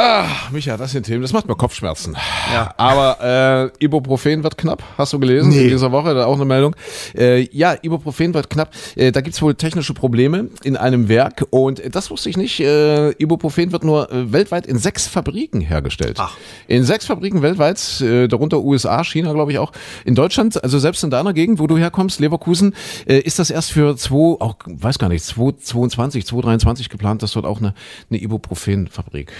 Ah, Micha, das sind Themen, das macht mir Kopfschmerzen. Ja. Aber äh, Ibuprofen wird knapp, hast du gelesen Nee. in dieser Woche, da auch eine Meldung. Äh, ja, Ibuprofen wird knapp. Äh, da gibt's wohl technische Probleme in einem Werk und äh, das wusste ich nicht. Äh, Ibuprofen wird nur äh, weltweit in sechs Fabriken hergestellt. Ach. In sechs Fabriken weltweit, äh, darunter USA, China, glaube ich auch. In Deutschland, also selbst in deiner Gegend, wo du herkommst, Leverkusen, ist das erst für zwei, auch weiß gar nicht, 2022, 2023 geplant, dass dort auch eine, eine Ibuprofen-Fabrik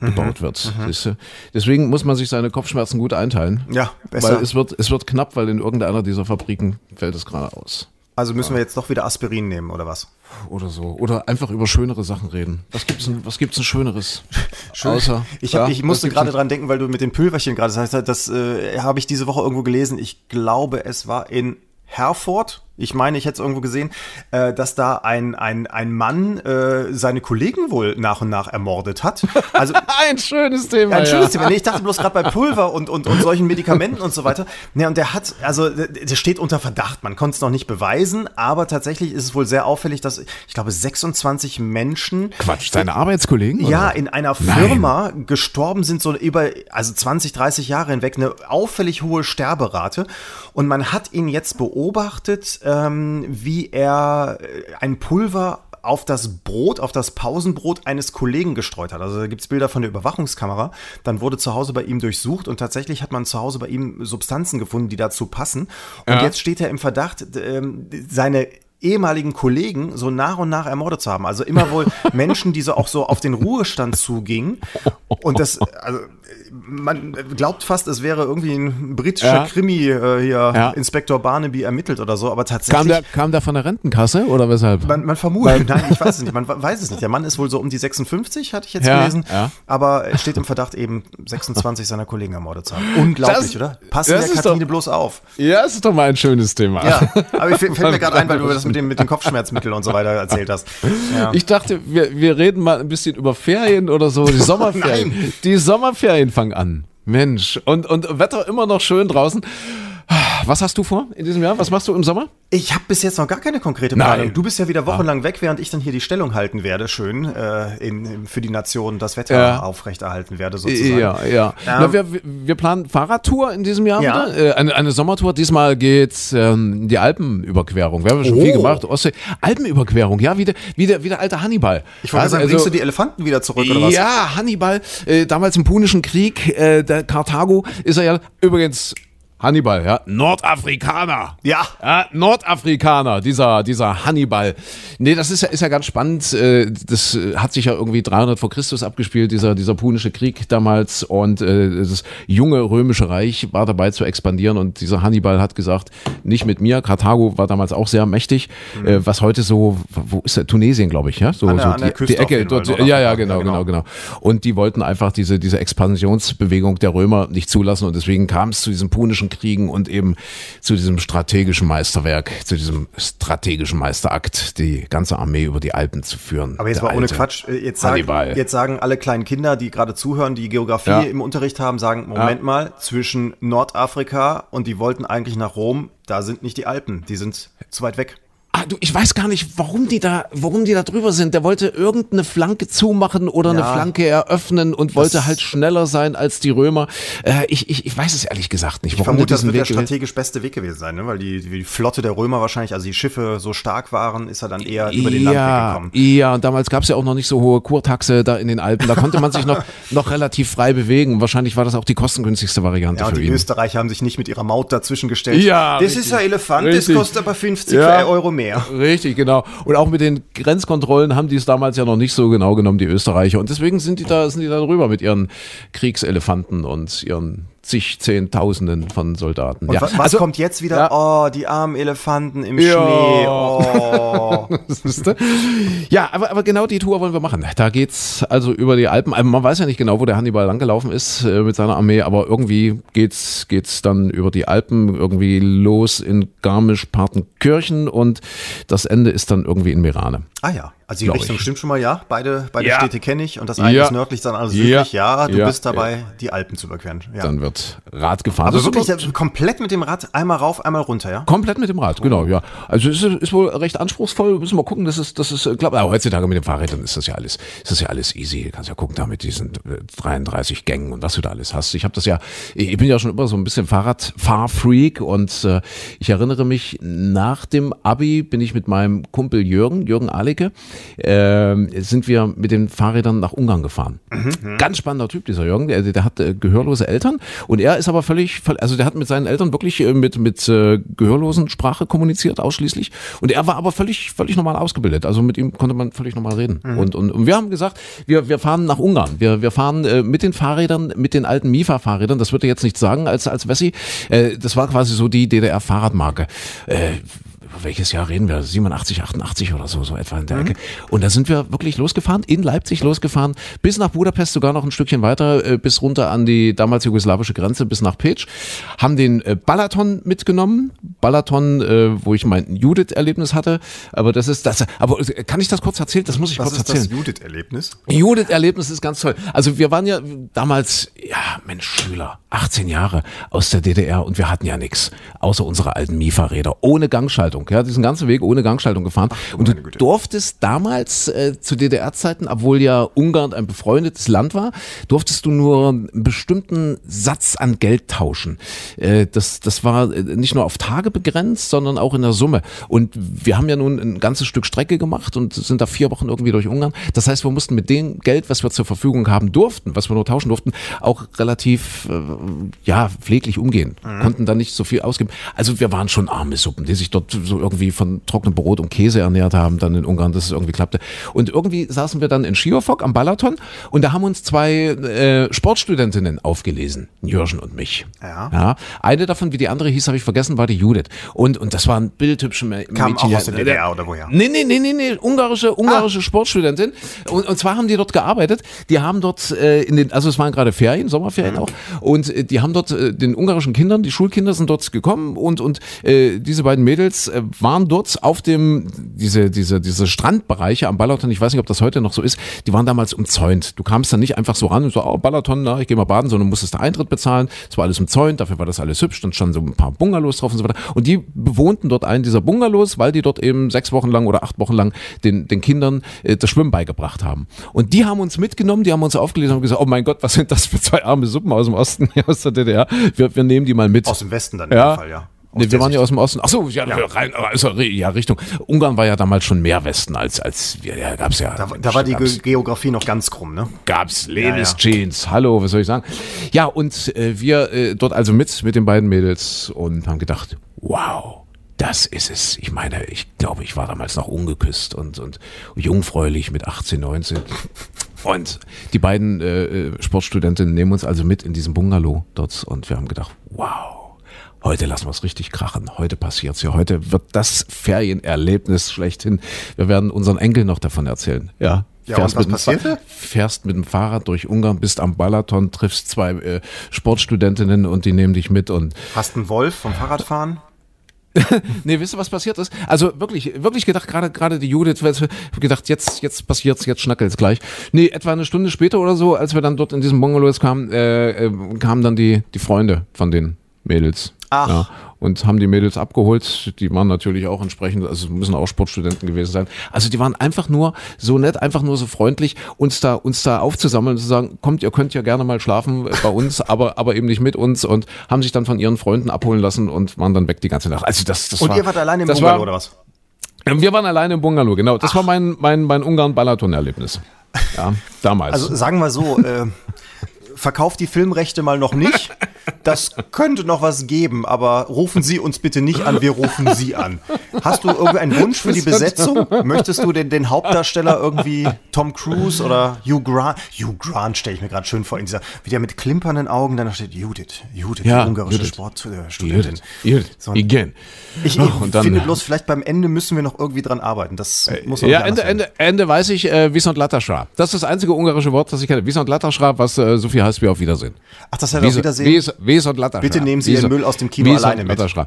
gebaut wird. Siehst du? Deswegen muss man sich seine Kopfschmerzen gut einteilen. Ja, besser. Weil es wird, es wird knapp, weil in irgendeiner dieser Fabriken fällt es gerade aus. Also müssen wir jetzt doch wieder Aspirin nehmen, oder was? Oder so. Oder einfach über schönere Sachen reden. Was gibt's denn, was gibt's denn Schöneres? Außer, Ich, hab, ja, ich musste gerade dran denken, weil du mit den Pülverchen gerade sagst, das äh, habe ich diese Woche irgendwo gelesen. Ich glaube, es war in Herford. Ich meine, ich hätte es irgendwo gesehen, äh, dass da ein, ein, ein Mann äh, seine Kollegen wohl nach und nach ermordet hat. Also Ein schönes Thema. ein ja. schönes Thema. Nee, ich dachte bloß gerade bei Pulver und, und, und solchen Medikamenten und so weiter. Nee, und der hat, also der steht unter Verdacht. Man konnte es noch nicht beweisen, aber tatsächlich ist es wohl sehr auffällig, dass ich glaube 26 Menschen Quatsch, deine Arbeitskollegen? ja, oder? in einer Nein. Firma gestorben sind, so über, also 20, 30 Jahre hinweg, eine auffällig hohe Sterberate. Und man hat ihn jetzt beobachtet, ähm, wie er äh, ein Pulver auf das Brot, auf das Pausenbrot eines Kollegen gestreut hat. Also da gibt's Bilder von der Überwachungskamera. Dann wurde zu Hause bei ihm durchsucht und tatsächlich hat man zu Hause bei ihm Substanzen gefunden, die dazu passen. Und Ja. jetzt steht er im Verdacht, ähm, seine ehemaligen Kollegen so nach und nach ermordet zu haben. Also immer wohl Menschen, die so auch so auf den Ruhestand zugingen. Und das, also man glaubt fast, es wäre irgendwie ein britischer Ja. Krimi äh, hier, Ja. Inspektor Barnaby ermittelt oder so, aber tatsächlich. Kam der, kam der von der Rentenkasse oder weshalb? man, man vermutet, nein, ich weiß es nicht, man weiß es nicht. Der Mann ist wohl so um die 56, hatte ich jetzt Ja, gelesen, aber er steht im Verdacht, eben 26 seiner Kollegen ermordet zu haben. Unglaublich, Das- oder? Passen das der ist Kantine doch- bloß auf. ja, es ist doch mal ein schönes Thema. Ja, aber ich fällt mir gerade ein, weil du das mit, dem, mit den Kopfschmerzmitteln und so weiter erzählt hast. Ich dachte, wir, wir reden mal ein bisschen über Ferien oder so. Die Sommerferien. Die Sommerferien fangen an. Mensch. Und, und Wetter immer noch schön draußen. Was hast du vor in diesem Jahr? Was machst du im Sommer? Ich habe bis jetzt noch gar keine konkrete Nein. Planung. Du bist ja wieder wochenlang weg, während ich dann hier die Stellung halten werde, schön äh, in, in, für die Nation das Wetter Ja. aufrechterhalten werde, sozusagen. Ja, ja. Na, wir, wir planen Fahrradtour in diesem Jahr Ja. wieder. Äh, eine, eine Sommertour. Diesmal geht's ähm, die Alpenüberquerung. Wir haben schon Oh. viel gemacht. Ostsee. Alpenüberquerung, ja, wie der, wie der, wie der alte Hannibal. Ich wollte Also- sagen, bringst du die Elefanten wieder zurück oder was? Ja, Hannibal, äh, damals im Punischen Krieg, äh, der Karthago ist er ja übrigens Hannibal, ja, Nordafrikaner. Ja. ja Nordafrikaner, dieser, dieser Hannibal. Nee, das ist ja, ist ja ganz spannend. äh, Das äh, hat sich ja irgendwie 300 vor Christus abgespielt, dieser, dieser Punische Krieg damals. Und äh, das junge römische Reich war dabei zu expandieren. Und dieser Hannibal hat gesagt, nicht mit mir. Karthago war damals auch sehr mächtig. Äh, Was heute so, wo ist er? Tunesien, glaube ich, ja? So, Mhm. An der- so die, die Ecke. Fall, Dort, ja, ja, genau, Ja, genau, genau. genau. Und die wollten einfach diese, diese Expansionsbewegung der Römer nicht zulassen und deswegen kam es zu diesen punischen Kriegen und eben zu diesem strategischen Meisterwerk, zu diesem strategischen Meisterakt, die ganze Armee über die Alpen zu führen. Aber jetzt mal ohne Quatsch. äh, Jetzt sagen, jetzt sagen alle kleinen Kinder, die gerade zuhören, die Geografie Ja. im Unterricht haben, sagen, Moment mal, zwischen Nordafrika und die wollten eigentlich nach Rom, da sind nicht die Alpen, die sind zu weit weg. Ah, du, ich weiß gar nicht, warum die da, warum die da drüber sind. Der wollte irgendeine Flanke zumachen oder eine Ja. Flanke eröffnen und wollte halt schneller sein als die Römer. Äh, ich, ich, ich weiß es ehrlich gesagt nicht. Ich Warum vermute, die das wird der Weg gewählt- strategisch beste Weg gewesen sein, ne? weil die, die Flotte der Römer wahrscheinlich, also die Schiffe so stark waren, ist er dann eher über den Landweg gekommen. Ja, und damals gab es ja auch noch nicht so hohe Kurtaxe da in den Alpen. Da konnte man sich noch, noch relativ frei bewegen. Wahrscheinlich war das auch die kostengünstigste Variante Ja, für die ihn. Österreicher haben sich nicht mit ihrer Maut dazwischen gestellt. Ja, das richtig. ist ein Elefant, Richtig. das kostet aber 50 Ja. Euro mehr. Richtig, genau. Und auch mit den Grenzkontrollen haben die es damals ja noch nicht so genau genommen, die Österreicher. Und deswegen sind die da, sind die da drüber mit ihren Kriegselefanten und ihren zig Zehntausenden von Soldaten. Und ja. wa- was also, kommt jetzt wieder? Ja. Oh, die armen Elefanten im Ja. Schnee. Oh. Ja, aber, aber genau die Tour wollen wir machen. Da geht's also über die Alpen. Also man weiß ja nicht genau, wo der Hannibal langgelaufen ist äh, mit seiner Armee, aber irgendwie geht's, geht's dann über die Alpen irgendwie los in Garmisch-Partenkirchen und das Ende ist dann irgendwie in Merane. Ah ja. Also die Richtung ich. stimmt schon mal, ja. Beide, beide Ja. Städte kenne ich und das eine Ja. ist nördlich, das andere Ja. südlich. Ja, du Ja. bist dabei, die Alpen zu überqueren. Ja. Dann wird Rad gefahren. Ist wirklich ja, komplett mit dem Rad einmal rauf, einmal runter, ja? Komplett mit dem Rad, genau, ja. Also es ist, ist wohl recht anspruchsvoll. Müssen wir gucken, dass es, dass es äh, klappt. Aber heutzutage mit den Fahrrädern ist das ja alles, ist das ja alles easy. Du kannst ja gucken, da mit diesen äh, 33 Gängen und was du da alles hast. Ich habe das ja, ich bin ja schon immer so ein bisschen Fahrradfahrfreak und äh, ich erinnere mich, nach dem Abi bin ich mit meinem Kumpel Jürgen, Jürgen Alicke, ähm, sind wir mit den Fahrrädern nach Ungarn gefahren. Ganz spannender Typ, dieser Jürgen. Der, der hat äh, gehörlose Eltern und er ist aber völlig, also der hat mit seinen Eltern wirklich äh, mit, mit äh, gehörlosen Sprache kommuniziert, ausschließlich. Und er war aber völlig, völlig normal ausgebildet. Also mit ihm konnte man völlig normal reden. Und, und, und wir haben gesagt, wir, wir fahren nach Ungarn. Wir, wir fahren äh, mit den Fahrrädern, mit den alten Mifa-Fahrrädern. Das würde jetzt nicht sagen als, als Wessi. Äh, das war quasi so die DDR-Fahrradmarke. Welches Jahr reden wir? 87, 88 oder so, so etwa in der Ecke. Und da sind wir wirklich losgefahren, in Leipzig losgefahren, bis nach Budapest, sogar noch ein Stückchen weiter, äh, bis runter an die damals jugoslawische Grenze, bis nach Peć. Haben den äh, Balaton mitgenommen. Balaton, äh, wo ich mein Judith-Erlebnis hatte. Aber das ist das. Aber kann ich das kurz erzählen? Das muss ich Was kurz ist erzählen. das Judith-Erlebnis? Judith-Erlebnis ist ganz toll. Also wir waren ja damals, ja, Mensch, Schüler, 18 Jahre aus der DDR und wir hatten ja nichts, außer unsere alten Mifa-Räder, ohne Gangschaltung. Ja, diesen ganzen Weg ohne Gangschaltung gefahren. und du Güte. durftest damals äh, zu DDR-Zeiten, obwohl ja Ungarn ein befreundetes Land war, durftest du nur einen bestimmten Satz an Geld tauschen. Äh, das, das war äh, nicht nur auf Tage begrenzt, sondern auch in der Summe. Und wir haben ja nun ein ganzes Stück Strecke gemacht und sind da vier Wochen irgendwie durch Ungarn. Das heißt, wir mussten mit dem Geld, was wir zur Verfügung haben durften, was wir nur tauschen durften, auch relativ äh, ja pfleglich umgehen. Konnten da nicht so viel ausgeben. Also wir waren schon arme Suppen, die sich dort so irgendwie von trockenem Brot und Käse ernährt haben, dann in Ungarn, dass es irgendwie klappte. Und irgendwie saßen wir dann in Schiofok am Balaton und da haben uns zwei äh, Sportstudentinnen aufgelesen, Jürgen und mich. Ja. ja. Eine davon, wie die andere hieß, habe ich vergessen, war die Judith. Und, und das waren bildhübsche Mä- Kam Mädchen. auch aus der DDR oder woher? Nee, nee, nee, nee, nee, ungarische, ungarische Sportstudentin. Und, und zwar haben die dort gearbeitet. Die haben dort äh, in den, also es waren gerade Ferien, Sommerferien auch. Und äh, die haben dort äh, den ungarischen Kindern, die Schulkinder sind dort gekommen und, und äh, diese beiden Mädels äh, waren dort auf dem, diese, diese, diese Strandbereiche am Balaton, ich weiß nicht, ob das heute noch so ist, die waren damals umzäunt. Du kamst dann nicht einfach so ran und so, oh, Balaton, na, ich gehe mal baden, sondern musstest da Eintritt bezahlen. Es war alles umzäunt, dafür war das alles hübsch, dann standen so ein paar Bungalows drauf und so weiter. Und die bewohnten dort einen dieser Bungalows, weil die dort eben sechs Wochen lang oder acht Wochen lang den, den Kindern äh, das Schwimmen beigebracht haben. Und die haben uns mitgenommen, die haben uns aufgelesen und gesagt, oh mein Gott, was sind das für zwei arme Suppen aus dem Osten, aus der DDR. Wir, wir nehmen die mal mit. Aus dem Westen dann in Ja. dem Fall, ja. Nee, wir waren ja aus dem Osten. Ach so, ja, Rein, also, ja, Richtung. Ungarn war ja damals schon mehr Westen als, als wir, ja, gab's ja. Da, da war die Geografie noch ganz krumm, ne? gab's ja. Lenis Jeans. Hallo, was soll ich sagen? Ja, und äh, wir äh, dort also mit, mit den beiden Mädels und haben gedacht, wow. Das ist es. Ich meine, ich glaube, ich war damals noch ungeküsst und, und jungfräulich mit 18, 19. Und die beiden äh, äh, Sportstudentinnen nehmen uns also mit in diesem Bungalow dort und wir haben gedacht, wow. Heute lassen wir es richtig krachen. Heute passiert's ja. Heute wird das Ferienerlebnis schlechthin. Wir werden unseren Enkeln noch davon erzählen. Ja. Ja, und was mit dem fährst mit dem Fahrrad durch Ungarn, bist am Balaton, triffst zwei äh, Sportstudentinnen und die nehmen dich mit und Hast einen Wolf vom Fahrradfahren? Nee, wisst ihr, was passiert ist? Also wirklich, wirklich gedacht, gerade gerade die Judith, weil sie gedacht, jetzt, jetzt passiert's, jetzt schnackelt's gleich. Nee, etwa eine Stunde später oder so, als wir dann dort in diesem Bungalow kamen, äh, äh, kamen dann die, die Freunde von den Mädels. Ach. Ja, und haben die Mädels abgeholt. Die waren natürlich auch entsprechend, also müssen auch Sportstudenten gewesen sein. Also die waren einfach nur so nett, einfach nur so freundlich, uns da, uns da aufzusammeln und zu sagen, kommt, ihr könnt ja gerne mal schlafen bei uns, aber, aber eben nicht mit uns und haben sich dann von ihren Freunden abholen lassen und waren dann weg die ganze Nacht. Also das, das Und war, ihr wart alleine im Bungalow war, oder was? Wir waren alleine im Bungalow, genau. Das war mein, mein, mein Ungarn-Balaton-Erlebnis. Ja, damals. Also sagen wir so, äh, verkauft die Filmrechte mal noch nicht. Das könnte noch was geben, aber rufen Sie uns bitte nicht an, wir rufen Sie an. Hast du irgendeinen Wunsch für die Besetzung? Möchtest du den, den Hauptdarsteller irgendwie Tom Cruise oder Hugh Grant? Hugh Grant stelle ich mir gerade schön vor, in dieser, wie der mit klimpernden Augen, dann steht Judith, Judith, Ja, die ungarische Judith. Sportstudentin. Judith, So. igen. Ich, ich Ach, und dann- finde bloß, vielleicht beim Ende müssen wir noch irgendwie dran arbeiten. Das muss man Ja, Ende, Ende, Ende weiß ich, äh, Wisont Lataschra. Das ist das einzige ungarische Wort, das ich kenne. Wisont Lataschra, was äh, so viel heißt wie auf Wiedersehen. Ach, das heißt auf Wiedersehen? Wies- Wes und Latterschra. Bitte nehmen Sie Wes Ihren und- Müll aus dem Kino Wes und alleine mit. Ja.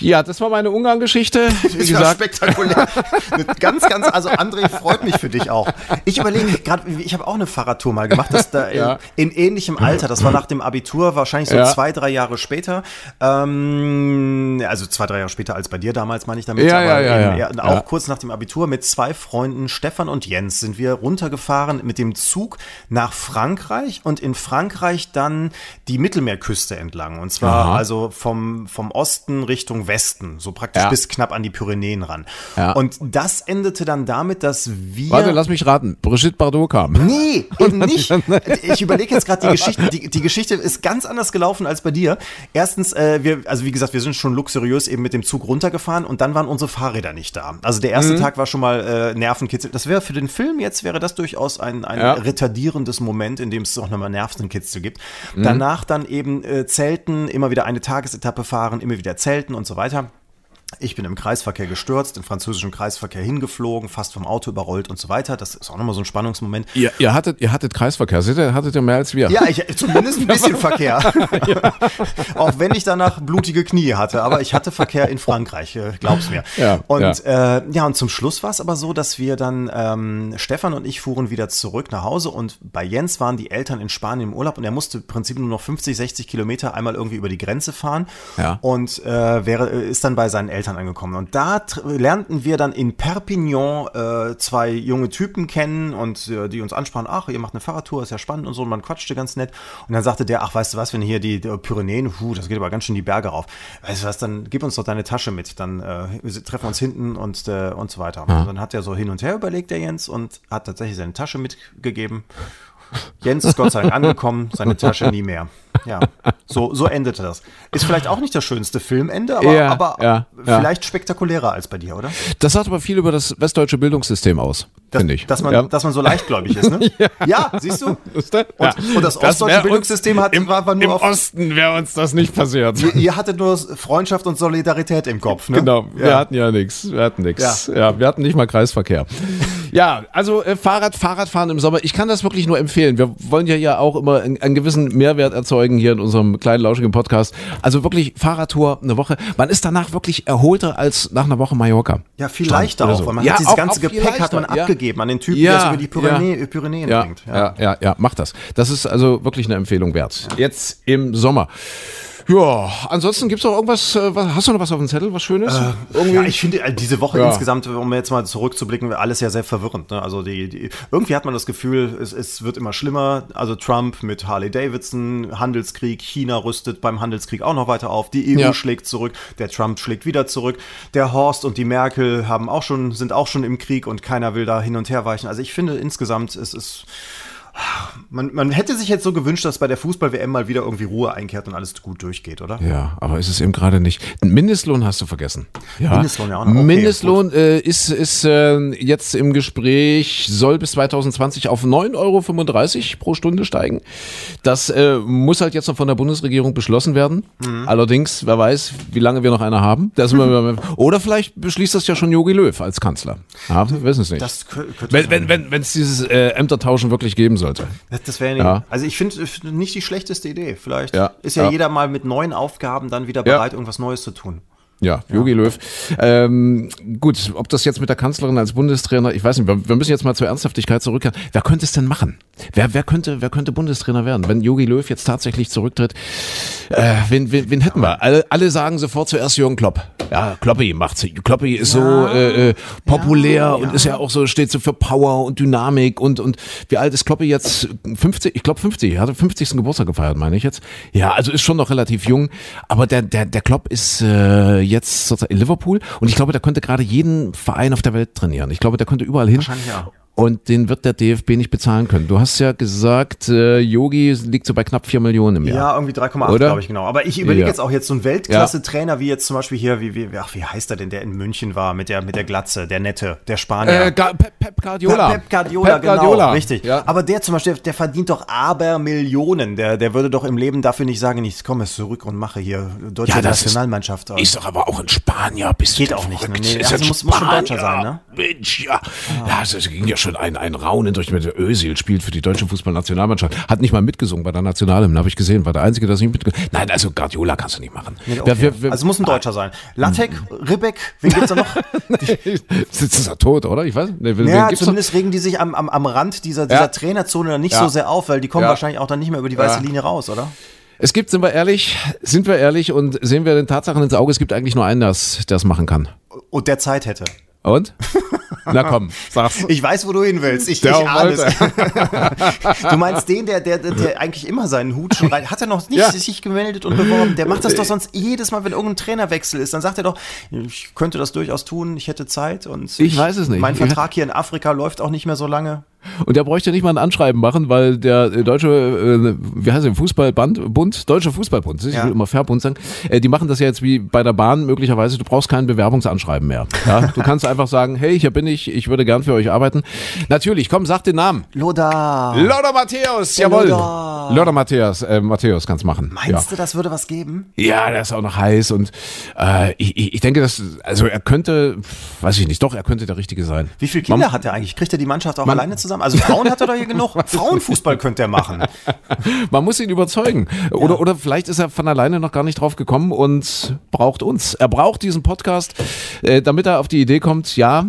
Ja. das war meine Ungarn-Geschichte. Wie Das war gesagt, spektakulär. ganz, ganz, also André freut mich für dich auch. Ich überlege gerade, ich habe auch eine Fahrradtour mal gemacht, das da Ja. in, in ähnlichem Alter. Das war nach dem Abitur, wahrscheinlich so Ja. zwei, drei Jahre später. Ähm, also zwei, drei Jahre später als bei dir damals, meine ich damit. Ja, ja, ja, ja. eher- auch Ja. kurz nach dem Abitur mit zwei Freunden, Stefan und Jens, sind wir runtergefahren mit dem Zug nach Frankreich und in Frankreich dann die Mittelmeerküste entlang. Und zwar Aha. also vom, vom Osten Richtung Westen, so praktisch Ja. bis knapp an die Pyrenäen ran. Ja. Und das endete dann damit, dass wir. warte, lass mich raten. Brigitte Bardot kam. Nee, eben nicht. Ich überlege jetzt gerade die Geschichte. Die, die Geschichte ist ganz anders gelaufen als bei dir. Erstens, äh, wir, also wie gesagt, wir sind schon luxuriös eben mit dem Zug runtergefahren und dann waren unsere Fahrräder nicht da. Also der Mhm. erste Tag war schon mal äh, Nervenkitzel. Das wäre für den Film jetzt wäre das durchaus ein, ein Ja. retardierendes Moment, in dem es auch nochmal Nervenkitzel gibt. Mhm. Danach dann eben äh, Zelten, immer wieder eine Tagesetappe fahren, immer wieder Zelten und so weiter. Ich bin im Kreisverkehr gestürzt, im französischen Kreisverkehr hingeflogen, fast vom Auto überrollt und so weiter. Das ist auch nochmal so ein Spannungsmoment. Ihr, ihr, hattet, ihr hattet Kreisverkehr. Seht ihr, hattet ihr mehr als wir? Ja, ich, zumindest ein bisschen Verkehr. Auch wenn ich danach blutige Knie hatte, aber ich hatte Verkehr in Frankreich, äh, glaub's mir. Ja, und ja. Äh, ja, und zum Schluss war es aber so, dass wir dann, ähm, Stefan und ich fuhren wieder zurück nach Hause und bei Jens waren die Eltern in Spanien im Urlaub und er musste im Prinzip nur noch 50, 60 Kilometer einmal irgendwie über die Grenze fahren Ja. und äh, wäre, äh, ist dann bei seinen Eltern angekommen. Und da lernten wir dann in Perpignan äh, zwei junge Typen kennen und äh, die uns ansprachen, ach, ihr macht eine Fahrradtour, ist ja spannend und so. Und man quatschte ganz nett. Und dann sagte der, ach, weißt du was, wenn hier die, die Pyrenäen, puh, das geht aber ganz schön die Berge rauf. Weißt du was, dann gib uns doch deine Tasche mit. Dann äh, wir treffen wir uns hinten und, äh, und so weiter. Und dann hat er so hin und her überlegt, der Jens, und hat tatsächlich seine Tasche mitgegeben. Jens ist Gott sei Dank angekommen, seine Tasche nie mehr. Ja, so, so endete das. Ist vielleicht auch nicht das schönste Filmende, aber, Ja, aber ja, ja. vielleicht spektakulärer als bei dir, oder? Das sagt aber viel über das westdeutsche Bildungssystem aus, Dass, finde ich. dass, man, ja. dass man so leichtgläubig ist, ne? ja. siehst du? Das? Und, und das ostdeutsche uns Bildungssystem hat, im, war, nur Im auf. Osten wäre uns das nicht passiert. Ihr, ihr hattet nur Freundschaft und Solidarität im Kopf, ne? Genau, wir Ja. hatten ja nichts. Wir hatten nichts. Ja. wir hatten nicht mal Kreisverkehr. Ja, also äh, Fahrrad, Fahrradfahren im Sommer, ich kann das wirklich nur empfehlen. Wir wollen ja ja auch immer einen, einen gewissen Mehrwert erzeugen hier in unserem kleinen lauschigen Podcast. Also wirklich Fahrradtour eine Woche. Man ist danach wirklich erholter als nach einer Woche Mallorca. Ja, viel Strand leichter auch, so. weil man Ja, hat dieses auch- ganze auch Gepäck hat man ja. abgegeben an den Typen, Ja, der es über die Pyrenäen, ja. Pyrenäen Ja, bringt. ja, ja, ja, mach das. Das ist also wirklich eine Empfehlung wert. Jetzt im Sommer. Ja, ansonsten gibt's noch irgendwas, äh, was, hast du noch was auf dem Zettel, was Schönes? Ja, ich finde äh, diese Woche Ja. insgesamt, um jetzt mal zurückzublicken, alles ja sehr verwirrend. Ne? Also die, die, irgendwie hat man das Gefühl, es, es wird immer schlimmer. Also Trump mit Harley Davidson, Handelskrieg, China rüstet beim Handelskrieg auch noch weiter auf. Die EU Ja. schlägt zurück, der Trump schlägt wieder zurück. Der Horst und die Merkel haben auch schon, sind auch schon im Krieg und keiner will da hin und her weichen. Also ich finde insgesamt, es ist man, man hätte sich jetzt so gewünscht, dass bei der Fußball-WM mal wieder irgendwie Ruhe einkehrt und alles gut durchgeht, oder? Ja, aber ist es eben gerade nicht. Mindestlohn hast du vergessen. Ja. Mindestlohn, ja auch noch. Okay, Mindestlohn äh, ist, ist äh, jetzt im Gespräch, soll bis 2020 auf 9,35 Euro pro Stunde steigen. Das äh, muss halt jetzt noch von der Bundesregierung beschlossen werden. Mhm. Allerdings, wer weiß, wie lange wir noch eine haben. Oder vielleicht beschließt das ja schon Jogi Löw als Kanzler. Ja, wir wissen es nicht. Das könnte wenn sein. wenn, wenn es dieses äh, Ämtertauschen wirklich geben sollte. Das, das wäre Ja. Also ich finde es nicht die schlechteste Idee. Vielleicht Ja, ist ja, ja. jeder mal mit neuen Aufgaben dann wieder bereit, irgendwas Neues zu tun. Ja, Jogi Löw. Ähm, gut, ob das jetzt mit der Kanzlerin als Bundestrainer, ich weiß nicht, wir, wir müssen jetzt mal zur Ernsthaftigkeit zurückkehren. Wer könnte es denn machen? Wer, wer, könnte, wer könnte Bundestrainer werden, wenn Jogi Löw jetzt tatsächlich zurücktritt? Äh, wen, wen, wen hätten wir? Alle, alle sagen sofort zuerst Jürgen Klopp. Ja, Kloppi macht's. Kloppi ist so äh, äh, populär Ja, und ja. ist ja auch so, steht so für Power und Dynamik und, und wie alt ist Kloppi jetzt? 50? Ich glaube 50. Er hatte 50. Geburtstag gefeiert, meine ich jetzt. Ja, also ist schon noch relativ jung. Aber der, der, der Klopp ist äh, jetzt sozusagen in Liverpool und ich glaube, der könnte gerade jeden Verein auf der Welt trainieren. Ich glaube, der könnte überall hin. Wahrscheinlich ja. Und den wird der DFB nicht bezahlen können. Du hast ja gesagt, äh, Yogi liegt so bei knapp 4 Millionen im Ja, Jahr. irgendwie 3,8 Oder? glaube ich genau. Aber ich überlege Ja. jetzt auch jetzt so einen Weltklasse-Trainer wie jetzt zum Beispiel hier, wie, wie, ach, wie heißt er denn, der in München war, mit der, mit der Glatze, der Nette, der Spanier. Äh, Pep, Pep Guardiola. Pep Guardiola, Pep genau, Guardiola. richtig. Ja. Aber der zum Beispiel, der verdient doch aber Millionen. Der, der würde doch im Leben dafür nicht sagen, ich komme jetzt zurück und mache hier deutsche Ja, das ist- Nationalmannschaft. Ist doch aber auch ein Spanier. Bist Geht du auch nicht, ne? Nee, also ein muss- muss schon Deutscher sein, ne? Mensch, ja. Ja, das ging ja schon schon ein, ein Raunen durch mit Özil spielt für die deutsche Fußballnationalmannschaft. Hat nicht mal mitgesungen bei der Nationalhymne, habe ich gesehen. War der Einzige, der nicht mitgesungen hat. Nein, also Guardiola kannst du nicht machen. Nee, okay. wer- wer- also muss ein Deutscher sein. Lattek, Ribbeck, wen gibt's da noch? Ist er tot, oder? Ich weiß nicht. Wen Ja, gibt's noch? zumindest regen die sich am, am, am Rand dieser, dieser Ja. Trainerzone dann nicht Ja. so sehr auf, weil die kommen Ja. wahrscheinlich auch dann nicht mehr über die weiße. Linie raus, oder? Es gibt, sind wir ehrlich, sind wir ehrlich und sehen wir den Tatsachen ins Auge, es gibt eigentlich nur einen, der es machen kann. Und der Zeit hätte. Und? Na komm, sag's. Ich weiß, wo du hin willst. Ich, ich ahne es. Du meinst den, der, der, der eigentlich immer seinen Hut schon rein. Hat er noch nicht Ja. sich gemeldet und beworben? Der macht das doch sonst jedes Mal, wenn irgendein Trainerwechsel ist. Dann sagt er doch, ich könnte das durchaus tun, ich hätte Zeit und Ich weiß es nicht. Mein Vertrag hier in Afrika läuft auch nicht mehr so lange. Und der bräuchte nicht mal ein Anschreiben machen, weil der äh, deutsche, äh, wie heißt der, Fußballband, Bund, Deutscher Fußballbund, ich Ja. will immer Verbund sagen, äh, die machen das ja jetzt wie bei der Bahn möglicherweise, du brauchst kein Bewerbungsanschreiben mehr. Ja? Du kannst einfach sagen, hey, hier bin ich, ich würde gern für euch arbeiten. Natürlich, komm, sag den Namen. Loda. Lothar Matthäus, jawohl. Lothar. Lothar Matthäus, äh, Matthäus kannst machen. ja. Meinst du, das würde was geben? Ja, der ist auch noch heiß und äh, ich, ich ich denke, dass, also er könnte, weiß ich nicht, doch, er könnte der Richtige sein. Wie viele Kinder Man- hat er eigentlich? Kriegt er die Mannschaft auch Man- alleine zusammen? Also Frauen hat er doch hier genug. Frauenfußball könnte er machen. Man muss ihn überzeugen. Oder, oder vielleicht ist er von alleine noch gar nicht drauf gekommen und braucht uns. Er braucht diesen Podcast, äh, damit er auf die Idee kommt, ja,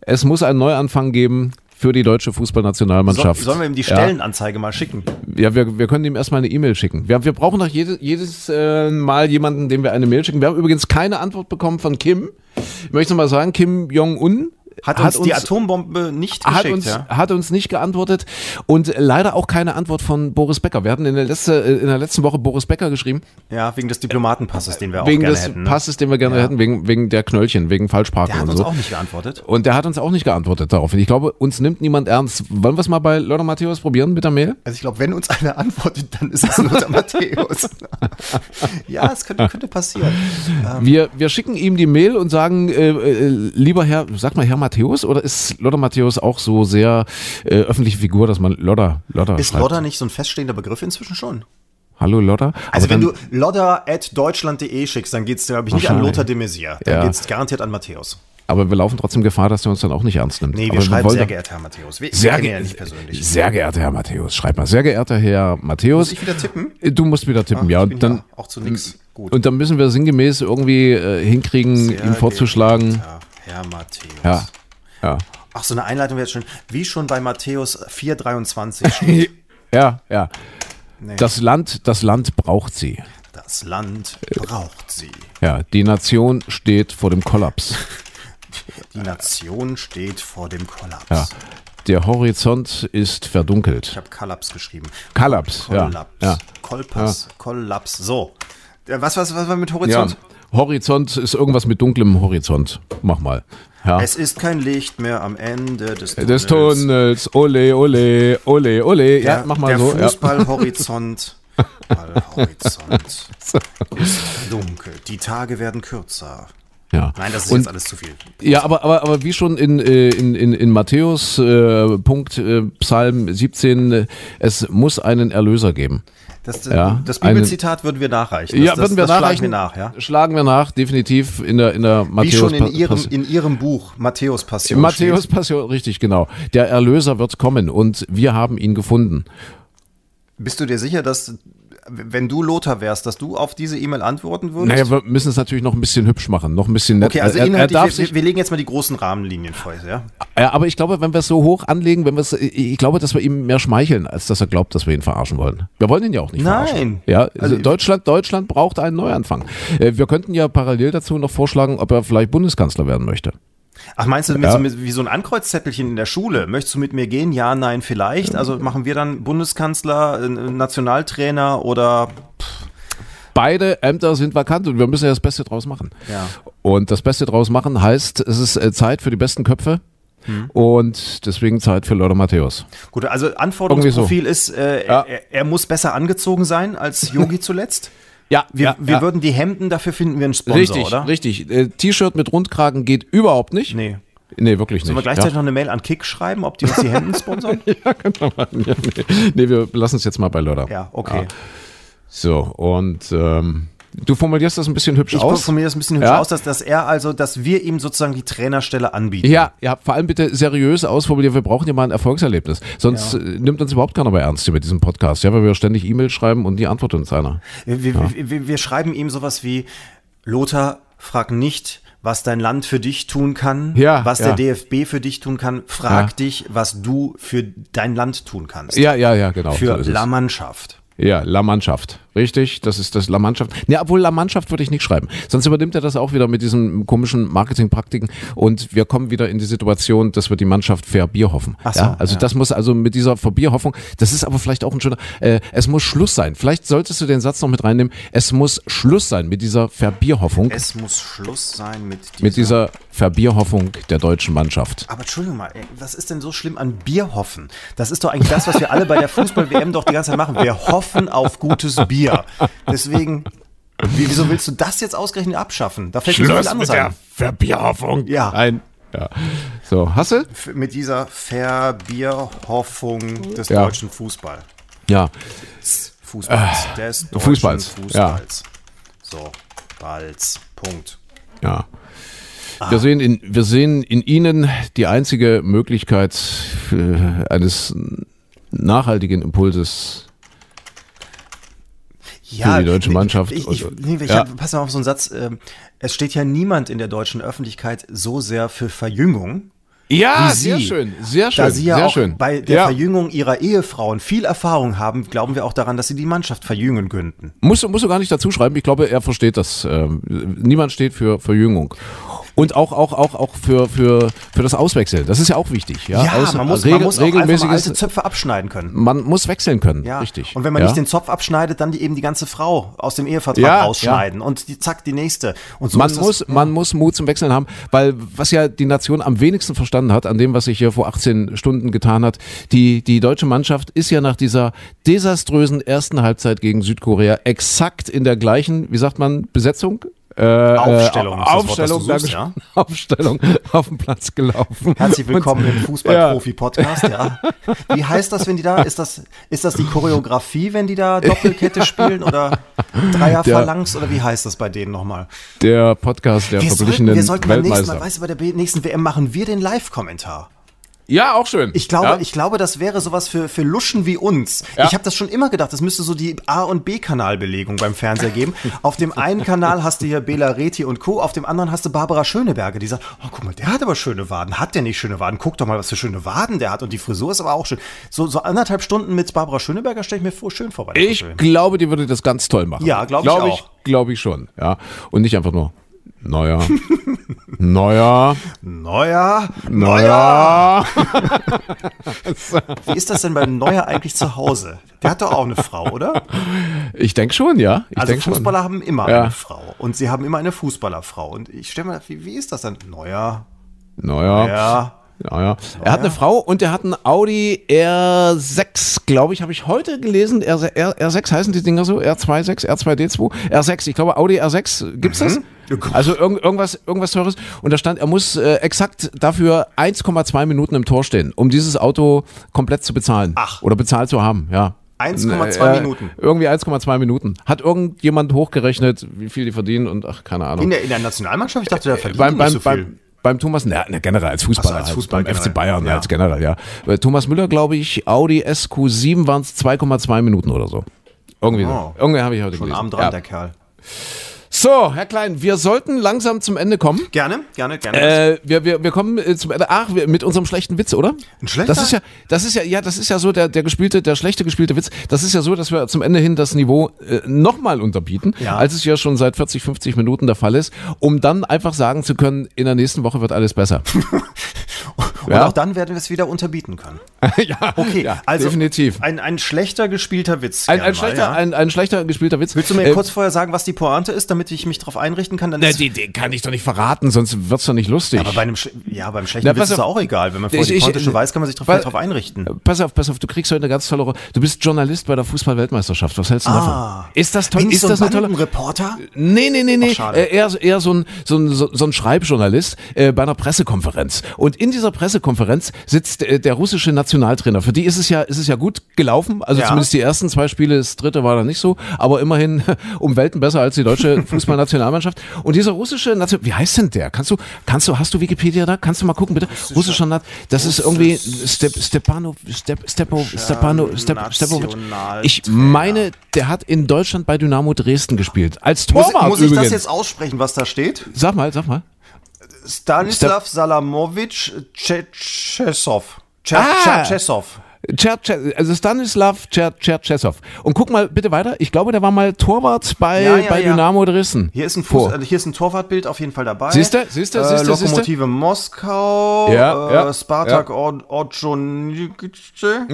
es muss einen Neuanfang geben für die deutsche Fußballnationalmannschaft. sollen wir ihm die Ja. Stellenanzeige mal schicken? Ja, wir, wir können ihm erstmal eine E-Mail schicken. Wir, wir brauchen doch jede, jedes äh, Mal jemanden, dem wir eine Mail schicken. Wir haben übrigens keine Antwort bekommen von Kim. Ich möchte mal sagen, Kim Jong-un Hat uns, die Atombombe nicht hat geschickt, uns, ja? hat uns nicht geantwortet und leider auch keine Antwort von Boris Becker. Wir hatten in der, letzte, äh, in der letzten Woche Boris Becker geschrieben, Ja, wegen des Diplomatenpasses, den wir auch wegen gerne des hätten. Ne? Passes, den wir gerne Ja. hätten, wegen, wegen der Knöllchen, wegen Falschparken Der hat und uns so. auch nicht geantwortet. Und der hat uns auch nicht geantwortet darauf. Und ich glaube, uns nimmt niemand ernst. Wollen wir es mal bei Lothar Matthäus probieren mit der Mail? Also ich glaube, wenn uns einer antwortet, dann ist es Lothar Matthäus. ja, es könnte, könnte passieren. Wir, wir schicken ihm die Mail und sagen, äh, äh, lieber Herr, sag mal Herr Matthäus, oder ist Lothar Matthäus auch so sehr äh, öffentliche Figur, dass man Lothar, Lothar Ist schreibt? Lodder nicht so ein feststehender Begriff inzwischen schon? Hallo Lothar? Also wenn du lodder at deutschland.de schickst, dann geht es, glaube ich, nicht an. Lothar de Maizière. Dann Ja. geht es garantiert an Matthäus. Aber wir laufen trotzdem Gefahr, dass er uns dann auch nicht ernst nimmt. Nee, wir Aber schreiben wollen sehr geehrter Herr Matthäus. Wir Sehr, ge ja nicht persönlich. sehr geehrter Herr Matthäus, schreib mal. Sehr geehrter Herr Matthäus. Muss ich wieder tippen? Du musst wieder tippen, ja. ich bin dann, ja auch zu nix gut. Und dann müssen wir sinngemäß irgendwie äh, hinkriegen, Sehr ihm vorzuschlagen. Herr Matthäus. Ja, ja. Ach, so eine Einleitung wäre jetzt schon, wie schon bei Matthäus 4,23 steht. Ja, ja. Nee. Das Land, das Land braucht sie. Das Land braucht sie. Ja, die Nation steht vor dem Kollaps. Die Nation steht vor dem Kollaps. Ja. Der Horizont ist verdunkelt. Ich habe Kollaps geschrieben. Kollaps, ja. Kollaps. Ja. Kollaps. So. Was, was, was war mit ja. Horizont? Horizont ist irgendwas mit dunklem Horizont. Mach mal. Ja. Es ist kein Licht mehr am Ende des Tunnels. Des Tunnels, ole, ole, ole, ole. Ja, Der, mach mal der so. Ja. Fußballhorizont. Fußballhorizont ist verdunkelt. Die Tage werden kürzer. Ja. Nein, das ist Und- jetzt alles zu viel. Ja, aber, aber, aber wie schon in, äh, in, in, in Matthäus, äh, Punkt, äh, Psalm 17, äh, es muss einen Erlöser geben. Das, Ja, das Bibelzitat würden wir nachreichen. Das, ja, würden wir nachreichen. Schlagen wir nach, ja? Schlagen wir nach, definitiv in der, in der Matthäus. Wie schon in ihrem, in ihrem Buch Matthäus Passion. Matthäus steht. Passion, richtig, genau. Der Erlöser wird kommen und wir haben ihn gefunden. Bist du dir sicher, dass, wenn du Lothar wärst, dass du auf diese E-Mail antworten würdest? Naja, wir müssen es natürlich noch ein bisschen hübsch machen, noch ein bisschen nett. okay, also er, er inhaltlich, darf wir, sich, wir legen jetzt mal die großen Rahmenlinien vor, ja? ja, aber ich glaube, wenn wir es so hoch anlegen, wenn wir es, ich glaube, dass wir ihm mehr schmeicheln, als dass er glaubt, dass wir ihn verarschen wollen. Wir wollen ihn ja auch nicht Nein. verarschen. Ja, also Also- Deutschland, Deutschland braucht einen Neuanfang. Äh, Wir könnten ja parallel dazu noch vorschlagen, ob er vielleicht Bundeskanzler werden möchte. Ach, meinst du, mit Ja. so, wie so ein Ankreuzzettelchen in der Schule? Möchtest du mit mir gehen? Ja, nein, vielleicht. Also machen wir dann Bundeskanzler, äh, Nationaltrainer oder Beide Ämter sind vakant und wir müssen ja das Beste draus machen. Ja. Und das Beste draus machen heißt, es ist äh, Zeit für die besten Köpfe Hm. und deswegen Zeit für Lothar Matthäus. Gut, also Anforderungsprofil Irgendwie ist, äh, Ja. er, er muss besser angezogen sein als Yogi zuletzt. Ja, Wir, wir würden die Hemden, dafür finden wir einen Sponsor, richtig, oder? richtig. Äh, T-Shirt mit Rundkragen geht überhaupt nicht. Nee. Nee, wirklich Sollen wir nicht. gleichzeitig ja. noch eine Mail an Kick schreiben, ob die uns die Hemden sponsern? ja, genau. Ja, nee. nee, wir lassen es jetzt mal bei Lothar. ja, okay. So, und ähm, Du formulierst das ein bisschen hübsch Ich aus. formuliere das ein bisschen hübsch Ja. aus, dass, dass er also, dass wir ihm sozusagen die Trainerstelle anbieten. Ja, ja, vor allem bitte seriös ausformulieren. Wir brauchen ja mal ein Erfolgserlebnis. Sonst äh, nimmt uns überhaupt keiner mehr ernst hier mit diesem Podcast. Ja, weil wir ständig E-Mails schreiben und die antwortet uns einer. Wir, wir, wir, wir schreiben ihm sowas wie, Lothar, frag nicht, was dein Land für dich tun kann, Ja, was ja. der DFB für dich tun kann. Frag Ja. dich, was du für dein Land tun kannst. Ja, ja, ja, genau. für so. La Mannschaft. Ja, La Mannschaft. Richtig, das ist das La Mannschaft. Ne, obwohl La Mannschaft würde ich nicht schreiben. Sonst übernimmt er das auch wieder mit diesen komischen Marketingpraktiken und wir kommen wieder in die Situation, dass wir die Mannschaft verbierhoffen. Ach so, ja, also ja. das muss also mit dieser Verbierhoffnung, das ist aber vielleicht auch ein schöner, äh, es muss Schluss sein. Vielleicht solltest du den Satz noch mit reinnehmen. Es muss Schluss sein mit dieser Verbierhoffung, Es muss Schluss sein mit dieser. mit dieser Verbierhoffung der deutschen Mannschaft. aber Entschuldigung mal, ey, was ist denn so schlimm an Bierhoffen? Das ist doch eigentlich das, was wir alle bei der Fußball-WM doch die ganze Zeit machen. Wir hoffen auf gutes Bier. Deswegen, wie- wieso willst du das jetzt ausgerechnet abschaffen? Da fällt mir so viel anderes ein. Verbierhoffung. Ja. Ein, ja. So, hast du? F- Mit dieser Verbierhoffung des Ja. deutschen Fußball. Ja. Fußballs. des deutschen Fußballs, Fußballs. So, Balls. Punkt. Ja. Ah. Wir, sehen in, wir sehen in Ihnen die einzige Möglichkeit für eines nachhaltigen Impulses. Ja, die deutsche Mannschaft. Ich, ich, nee, ich ja. hab, pass mal auf so einen Satz. ähm, Es steht ja niemand in der deutschen Öffentlichkeit so sehr für Verjüngung. Ja, sehr schön, sehr schön, Da Sie ja sehr auch schön. bei der ja. Verjüngung ihrer Ehefrauen viel Erfahrung haben, glauben wir auch daran, dass sie die Mannschaft verjüngen könnten. Musst, musst du gar nicht dazu schreiben. Ich glaube, er versteht das. Ähm, niemand steht für Verjüngung. Und auch, auch, auch, auch für, für, für das Auswechseln. Das ist ja auch wichtig. Ja, Aus- man muss, man muss auch einfach alte Zöpfe abschneiden können. man muss wechseln können. Ja. Richtig. Und wenn man ja? nicht den Zopf abschneidet, dann die, eben die ganze Frau aus dem Ehevertrag Ja, rausschneiden und die, zack, die nächste. Und so man ist das- muss, man muss Mut zum Wechseln haben, weil was ja die Nation am wenigsten verstanden hat, an dem, was sich hier vor 18 Stunden getan hat, die, die deutsche Mannschaft ist ja nach dieser desaströsen ersten Halbzeit gegen Südkorea exakt in der gleichen, wie sagt man, Besetzung? Äh, Aufstellung äh, Wort, das Aufstellung, du suchst, Dankeschön. Aufstellung auf dem Platz gelaufen. Herzlich willkommen Und, im Fußball-Profi-Podcast, ja. Wie heißt das, wenn die da, ist das, ist das die Choreografie, wenn die da Doppelkette spielen oder Dreier Der- Phalanx oder wie heißt das bei denen nochmal? Der Podcast der Wir sollten, verblichenen wir sollten beim nächsten. Mal, weißt du, bei der nächsten WM machen wir den Live-Kommentar. Ja, auch schön. Ich glaube, ja? ich glaube, das wäre sowas für, für Luschen wie uns. Ja. Ich habe das schon immer gedacht, das müsste so die A- und B-Kanalbelegung beim Fernseher geben. auf dem einen Kanal hast du hier Bela Reti und Co., auf dem anderen hast du Barbara Schöneberger, die sagt, oh, guck mal, der hat aber schöne Waden. Hat der nicht schöne Waden? Guck doch mal, was für schöne Waden der hat. Und die Frisur ist aber auch schön. So, so anderthalb Stunden mit Barbara Schöneberger stelle ich mir vor, schön vor. bei der Ich glaube, die würde das ganz toll machen. Ja, glaub ich Glaube auch. Glaube ich schon, ja. Und nicht einfach nur, naja, naja, Neuer, naja. Wie ist das denn beim Neuer eigentlich zu Hause? Der hat doch auch eine Frau, oder? Ich denke schon, ja. Ich Also Fußballer haben immer Ja. eine Frau. Und sie haben immer eine Fußballerfrau. Und ich stelle mir, wie, wie ist das dann? Neuer, schon. Naja, ja. naja. Er hat eine Frau und er hat einen Audi R6, glaube ich, habe ich heute gelesen. R, R, R6 heißen die Dinger so? R26, R2D2, R6. Ich glaube, Audi R6, gibt's das? Also irgend, irgendwas, irgendwas Teures. Und da stand, er muss äh, exakt dafür 1,2 Minuten im Tor stehen, um dieses Auto komplett zu bezahlen. Ach. Oder bezahlt zu haben, ja. 1,2 Äh, Minuten. Irgendwie 1,2 Minuten. Hat irgendjemand hochgerechnet, wie viel die verdienen und ach, keine Ahnung. In der, in der Nationalmannschaft? Ich dachte, der verdient beim, nicht beim, so viel. beim, beim Thomas, na, na generell als Fußballer, Ach so, als Fußballer beim FC generell. Bayern Ja. als generell, ja. Bei Thomas Müller, glaube ich, Audi SQ7 waren es 2,2 Minuten oder so. Irgendwie Oh. so. Irgendwie habe ich heute Schon gelesen. arm dran, ja. der Kerl. So, Herr Klein, wir sollten langsam zum Ende kommen. Gerne, gerne, gerne. Äh, wir, wir, wir kommen äh, zum Ende. Ach, wir, mit unserem schlechten Witz, oder? Ein schlechter? Das ist ja, das ist ja, ja, das ist ja so der, der gespielte, der schlechte gespielte Witz. Das ist ja so, dass wir zum Ende hin das Niveau äh, nochmal unterbieten, Ja. als es ja schon seit 40, 50 Minuten der Fall ist, um dann einfach sagen zu können, in der nächsten Woche wird alles besser. Und ja. auch dann werden wir es wieder unterbieten können. ja, Okay, ja, also definitiv. Ein, ein schlechter gespielter Witz. Ein, ein, mal, schlechter, ja. ein, ein schlechter gespielter Witz. Willst du mir Äh, kurz vorher sagen, was die Pointe ist, damit ich mich darauf einrichten kann? Dann na, ist- die, den kann ich doch nicht verraten, sonst wird's doch nicht lustig. aber bei einem, schle- ja, beim schlechten Na, Witz pass ist es auf. auch egal. Wenn man vorher Ich- die ich- Pointe schon weiß, kann man sich darauf einrichten. Pass auf, pass auf, du kriegst heute eine ganz tolle Rolle. Du bist Journalist bei der Fußball-Weltmeisterschaft. Was hältst du Ah. davon? Ist das toll? Wie, Ist so das ein tolle? Bandenreporter? Nee, nee, nee, nee. Ach. Äh, eher, eher so ein, so ein, so, ein Schreibjournalist äh, bei einer Pressekonferenz. Und in dieser Pressekonferenz Pressekonferenz sitzt äh, der russische Nationaltrainer. Für die ist es ja, ist es ja gut gelaufen. Also Ja. zumindest die ersten zwei Spiele, das dritte war dann nicht so, aber immerhin um Welten besser als die deutsche Fußballnationalmannschaft. Und dieser russische Nation, wie heißt denn der? Kannst du, kannst du, hast du Wikipedia da? Kannst du mal gucken, bitte? Russischer Nat, das ist irgendwie Step, Stepano, Step, Stepo, Stepano, Step, Stepovic. Ich meine, der hat in Deutschland bei Dynamo Dresden gespielt. Als Muss, Torwart muss ich übrigens. das jetzt aussprechen, was da steht? Sag mal, sag mal. Stanislav Salamovic Tschetschesow. Ah! Tschetschesow. Cher, Cher, also Stanislav Cher, Cherchesov. Und guck mal bitte weiter. Ich glaube, der war mal Torwart bei, Ja, ja, bei ja. Dynamo Dresden. Hier ist ein Fuß, also hier ist ein Torwartbild auf jeden Fall dabei. Siehst du, siehst du, äh? Lokomotive Moskau, Ja, äh, ja, Spartak Orджonikidze.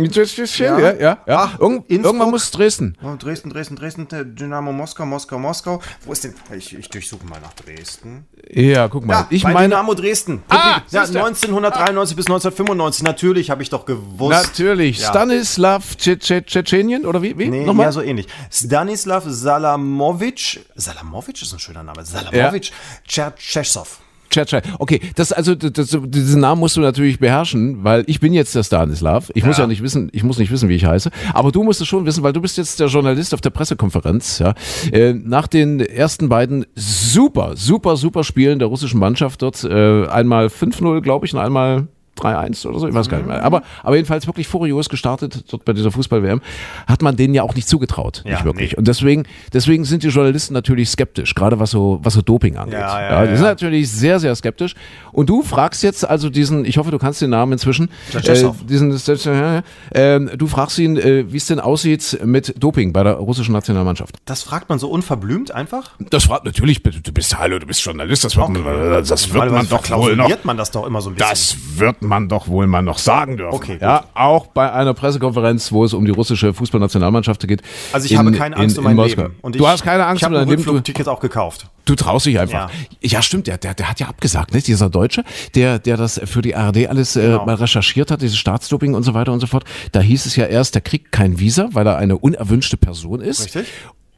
Ja, ja, ja. ja. Ach, Irgend, irgendwann muss Dresden. Oh, Dresden, Dresden, Dresden, Dynamo Moskau, Moskau, Moskau. Wo ist denn? Ich, ich durchsuche mal nach Dresden. Ja, guck mal. Ja, ich bei meine, Dynamo Dresden. Ah, ja, siehst du. 1993 bis 1995. Natürlich habe ich doch gewusst. natürlich. Ja. Stanislav Tschetschenien oder wie? wie? Nee, Nochmal? ja, so ähnlich. Stanislav Salamovic. Salamovic ist ein schöner Name. Salamovic Cherchesov. Tschetschen. Okay, das also das, diesen Namen musst du natürlich beherrschen, weil ich bin jetzt der Stanislav. Ich muss Ja. ja nicht wissen, ich muss nicht wissen, wie ich heiße, aber du musst es schon wissen, weil du bist jetzt der Journalist auf der Pressekonferenz. Ja, äh, nach den ersten beiden super, super, super Spielen der russischen Mannschaft dort äh, einmal 5-0, glaube ich, und einmal 3-1 oder so, ich weiß gar nicht mehr. Aber, aber jedenfalls wirklich furios gestartet dort bei dieser Fußball-WM, hat man denen ja auch nicht zugetraut. Ja, nicht wirklich. nee. Und deswegen, deswegen sind die Journalisten natürlich skeptisch, gerade was so, was so Doping angeht. Ja, ja, die ja. sind natürlich sehr, sehr skeptisch. Und du fragst jetzt also diesen, ich hoffe, du kannst den Namen inzwischen, äh, diesen, ähm, du fragst ihn, äh, wie es denn aussieht mit Doping bei der russischen Nationalmannschaft. Das fragt man so unverblümt einfach? Das fragt natürlich, du bist, hallo, du bist Journalist, das wird, man, das wird man doch wohl noch, man das doch immer so ein bisschen. das wird man doch wohl mal noch sagen dürfen. Okay, gut. ja, auch bei einer Pressekonferenz, wo es um die russische Fußballnationalmannschaft geht. also ich in- habe keine Angst in, um mein in Moskau. Leben. Und du ich, hast keine Angst ich um habe dein ein Leben. Du, Rückflugticket auch gekauft. Du traust dich einfach. Ja, stimmt, der, der, der hat ja abgesagt, ne? Dieser Deutsche, der, der das für die ARD alles äh, Genau. mal recherchiert hat, dieses Staatsdoping und so weiter und so fort. Da hieß es ja erst, der kriegt kein Visa, weil er eine unerwünschte Person ist. Richtig.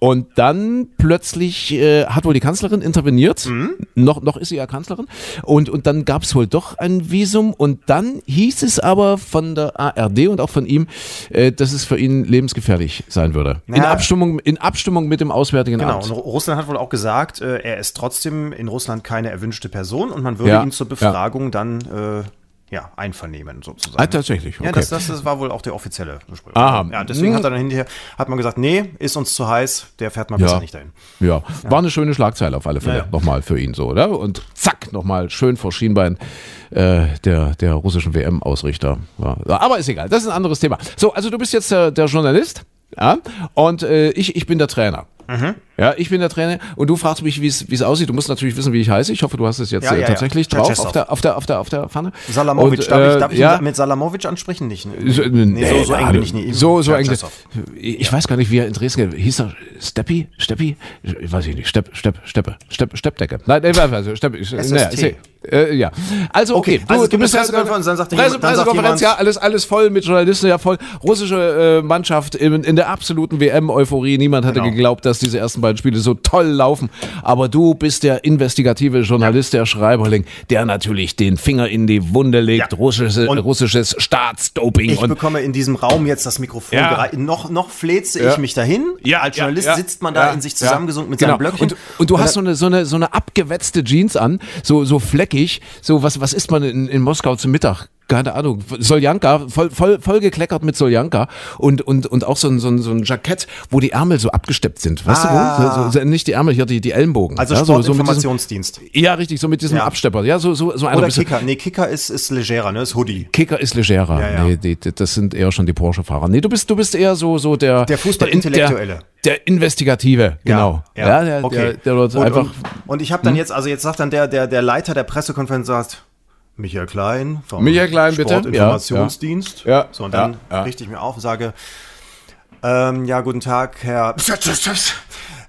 Und dann plötzlich äh, hat wohl die Kanzlerin interveniert. Mhm. Noch, noch ist sie ja Kanzlerin. Und, und dann gab es wohl doch ein Visum. Und dann hieß es aber von der ARD und auch von ihm, äh, dass es für ihn lebensgefährlich sein würde. In, Ja. Abstimmung, in Abstimmung mit dem Auswärtigen Genau, Amt. und Ru- Russland hat wohl auch gesagt, äh, er ist trotzdem in Russland keine erwünschte Person und man würde Ja, ihn zur ja. Befragung dann äh, ja, einvernehmen sozusagen. Ah, tatsächlich, Ja, okay. das, das, das war wohl auch der offizielle Gespräch. Aha. Ja, deswegen Hm. hat er dann hinterher hat man gesagt, nee, ist uns zu heiß, der fährt mal besser Ja. nicht dahin. Ja, war eine schöne Schlagzeile auf alle Fälle. Ja, ja. Nochmal für ihn so, oder? Und zack, nochmal schön vor Schienbein äh, der, der russischen WM-Ausrichter. Ja. Aber ist egal, das ist ein anderes Thema. So, also du bist jetzt der, der Journalist ja? und äh, ich, ich bin der Trainer. Mhm. Ja, ich bin der Trainer und du fragst mich, wie es wie es aussieht. Du musst natürlich wissen, wie ich heiße. Ich hoffe, du hast es jetzt Ja, äh, ja, ja. tatsächlich drauf auf der, auf, der, auf, der, auf der Pfanne. Salamovic, Und, darf, äh, ich, darf ich ja, mit Salamovic ansprechen? Nicht. so, nee, so, so eng bin ich nie. So, so eng. Ich weiß gar nicht, wie er in Dresden hieß. Er Steppi? Steppi? Ich weiß ich nicht. Stepp, Stepp, Steppe. Stepp, Steppdecke. Nein, nee, also Stepp, ich, naja, äh, ja. Also, okay. Okay, also es gibt eine Pressekonferenz, dann sagt Presse, jemand- dann Pressekonferenz, ja, alles, alles voll mit Journalisten, ja voll. Russische äh, Mannschaft in, in der absoluten WM-Euphorie. Niemand hatte Genau. geglaubt, dass diese ersten beiden Spiele so toll laufen. Aber du bist der investigative Journalist, der Schreiberling, der natürlich den Finger in die Wunde legt. Ja. Russische, russisches Staatsdoping. Ich bekomme in diesem Raum jetzt das Mikrofon Ja. gereicht. Noch, noch fläze ich mich dahin. Ja, Als Journalist sitzt man da in sich zusammengesunken mit genau. seinem Blöckchen. Und, und du Und hast so eine, so, eine, so eine abgewetzte Jeans an, so, so fleckig, so was, was isst man in, in Moskau zum Mittag? Keine Ahnung, Soljanka, voll, voll, voll gekleckert mit Soljanka und, und, und auch so ein, so, ein, so ein Jackett, wo die Ärmel so abgesteppt sind. Weißt Ah. du wo? So, so, nicht die Ärmel, hier die, die Ellenbogen. Also ja, so, so Sportinformationsdienst. Ja, richtig, so mit diesem Ja. Abstepper. Ja, so, so, so einer Oder Kicker. Nee, Kicker ist, ist legerer, ne? Ist Hoodie. Kicker ist legerer. Ja, ja. Nee, die, die, das sind eher schon die Porsche-Fahrer. Nee, du bist, du bist eher so, so der. Der Fußball-Intellektuelle. Der, der Investigative, genau. Ja, der, okay. der, der dort und, einfach. Und, und ich habe dann jetzt, also jetzt sagt dann der, der, der Leiter der Pressekonferenz, sagt, Michael Klein vom Michael Klein. Sportinformationsdienst. Ja, ja. So, und dann ja. richte ich mir auf und sage, ähm, ja, guten Tag, Herr.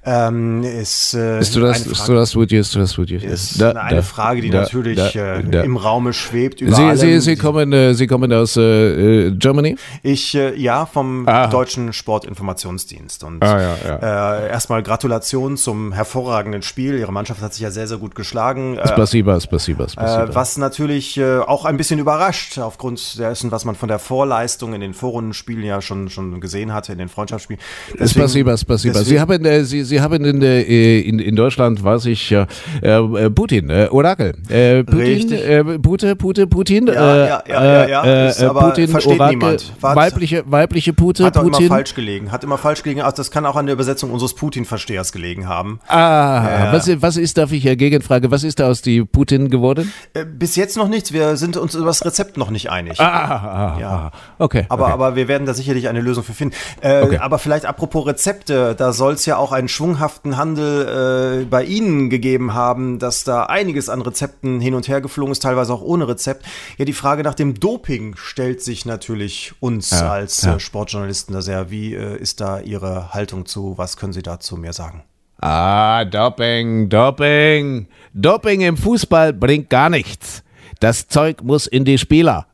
Ähm, ist, äh, Ist du das, eine ist Frage, du das, Woody, ist du das, Woody? ist Da, eine da, Frage, die da, natürlich äh, im Raume schwebt. Sie. Sie, Sie, kommen, äh, Sie kommen aus äh, äh, Germany? Ich, äh, ja, vom Ah. Deutschen Sportinformationsdienst. Und Ah, ja, ja. Äh, erstmal Gratulation zum hervorragenden Spiel. Ihre Mannschaft hat sich ja sehr, sehr gut geschlagen. Spasiba, Spasiba, Spasiba. äh, was natürlich auch ein bisschen überrascht, aufgrund dessen, was man von der Vorleistung in den Vorrundenspielen ja schon, schon gesehen hatte, in den Freundschaftsspielen. Deswegen- Spasiba. Sie deswegen- haben, äh, Sie, Sie haben in, der, äh, in, in Deutschland, weiß ich, äh, äh, Putin, äh, Orakel. Äh, Putin, Richtig. äh, Pute, Pute, Putin. Ja, äh, ja, ja, ja, ja. Äh, Ist äh, aber- Putin, versteht Orakel, niemand. Weibliche, weibliche Pute, Hat doch Putin. immer falsch gelegen. Hat immer falsch gelegen. Also das kann auch an der Übersetzung unseres Putin-Verstehers gelegen haben. Ah, was, was ist, darf ich ja Gegenfrage, was ist da aus die Putin geworden? Äh, bis jetzt noch nichts. Wir sind uns über das Rezept noch nicht einig. Ah, ah, Ja. ah, okay. Aber, okay. aber wir werden da sicherlich eine Lösung für finden. Äh, Okay. Aber vielleicht apropos Rezepte, da soll es ja auch einen schwunghaften Handel äh, bei Ihnen gegeben haben, dass da einiges an Rezepten hin und her geflogen ist, teilweise auch ohne Rezept. Ja, die Frage nach dem Doping stellt sich natürlich uns Ja, als ja. Äh, Sportjournalisten da sehr. Wie äh, ist da Ihre Haltung zu? Was können Sie dazu mehr sagen? Ah, Doping, Doping. Doping im Fußball bringt gar nichts. Das Zeug muss in die Spieler.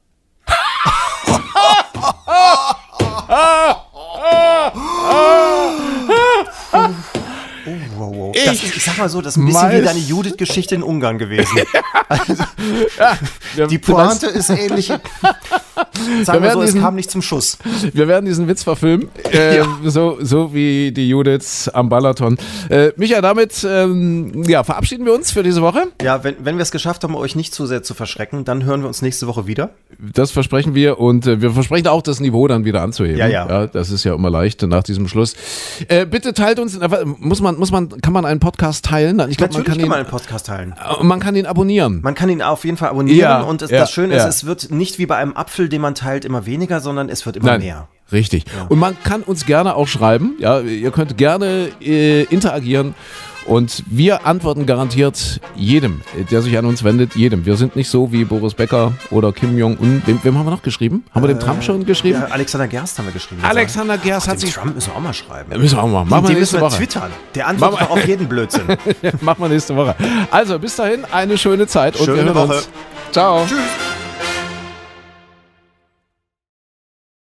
Ooh. Wow, wow. Das Ich ist, ich sag mal so, das ist ein bisschen wie deine Judith-Geschichte in Ungarn gewesen. Wir, Die Pointe ist ähnlich. Sagen wir werden so, es diesen- kam nicht zum Schuss. wir werden diesen Witz verfilmen, äh, Ja. so, so wie die Judith am Balaton. Äh, Micha, damit ähm, ja, verabschieden wir uns für diese Woche. Ja, wenn, wenn wir es geschafft haben, euch nicht zu sehr zu verschrecken, dann hören wir uns nächste Woche wieder. Das versprechen wir und äh, wir versprechen auch, das Niveau dann wieder anzuheben. Ja, ja. das ist ja immer leicht nach diesem Schluss. Äh, bitte teilt uns, muss man, muss man, kann man einen Podcast teilen? Ich glaube, man kann, kann ihn, man einen Podcast teilen. äh, man kann ihn abonnieren. Man kann ihn auf jeden Fall abonnieren Ja, und es, ja, das Schöne ja. ist, es wird nicht wie bei einem Apfel, den man teilt, immer weniger, sondern es wird immer Nein, mehr. Richtig. Und man kann uns gerne auch schreiben. Ja, ihr könnt gerne äh, interagieren. Und wir antworten garantiert jedem, äh, der sich an uns wendet, jedem. Wir sind nicht so wie Boris Becker oder Kim Jong-un. Wem, wem haben wir noch geschrieben? Haben wir dem Trump schon geschrieben? Ja, Alexander Gerst haben wir geschrieben. Alexander Gerst hat Dem sich. Trump müssen wir auch mal schreiben. Müssen wir auch mal. Machen wir nächste Woche. twittern. Der antwortet auf jeden Blödsinn. Machen wir nächste Woche. Also, bis dahin, eine schöne Zeit und Schöne Woche. uns. Ciao. Tschüss.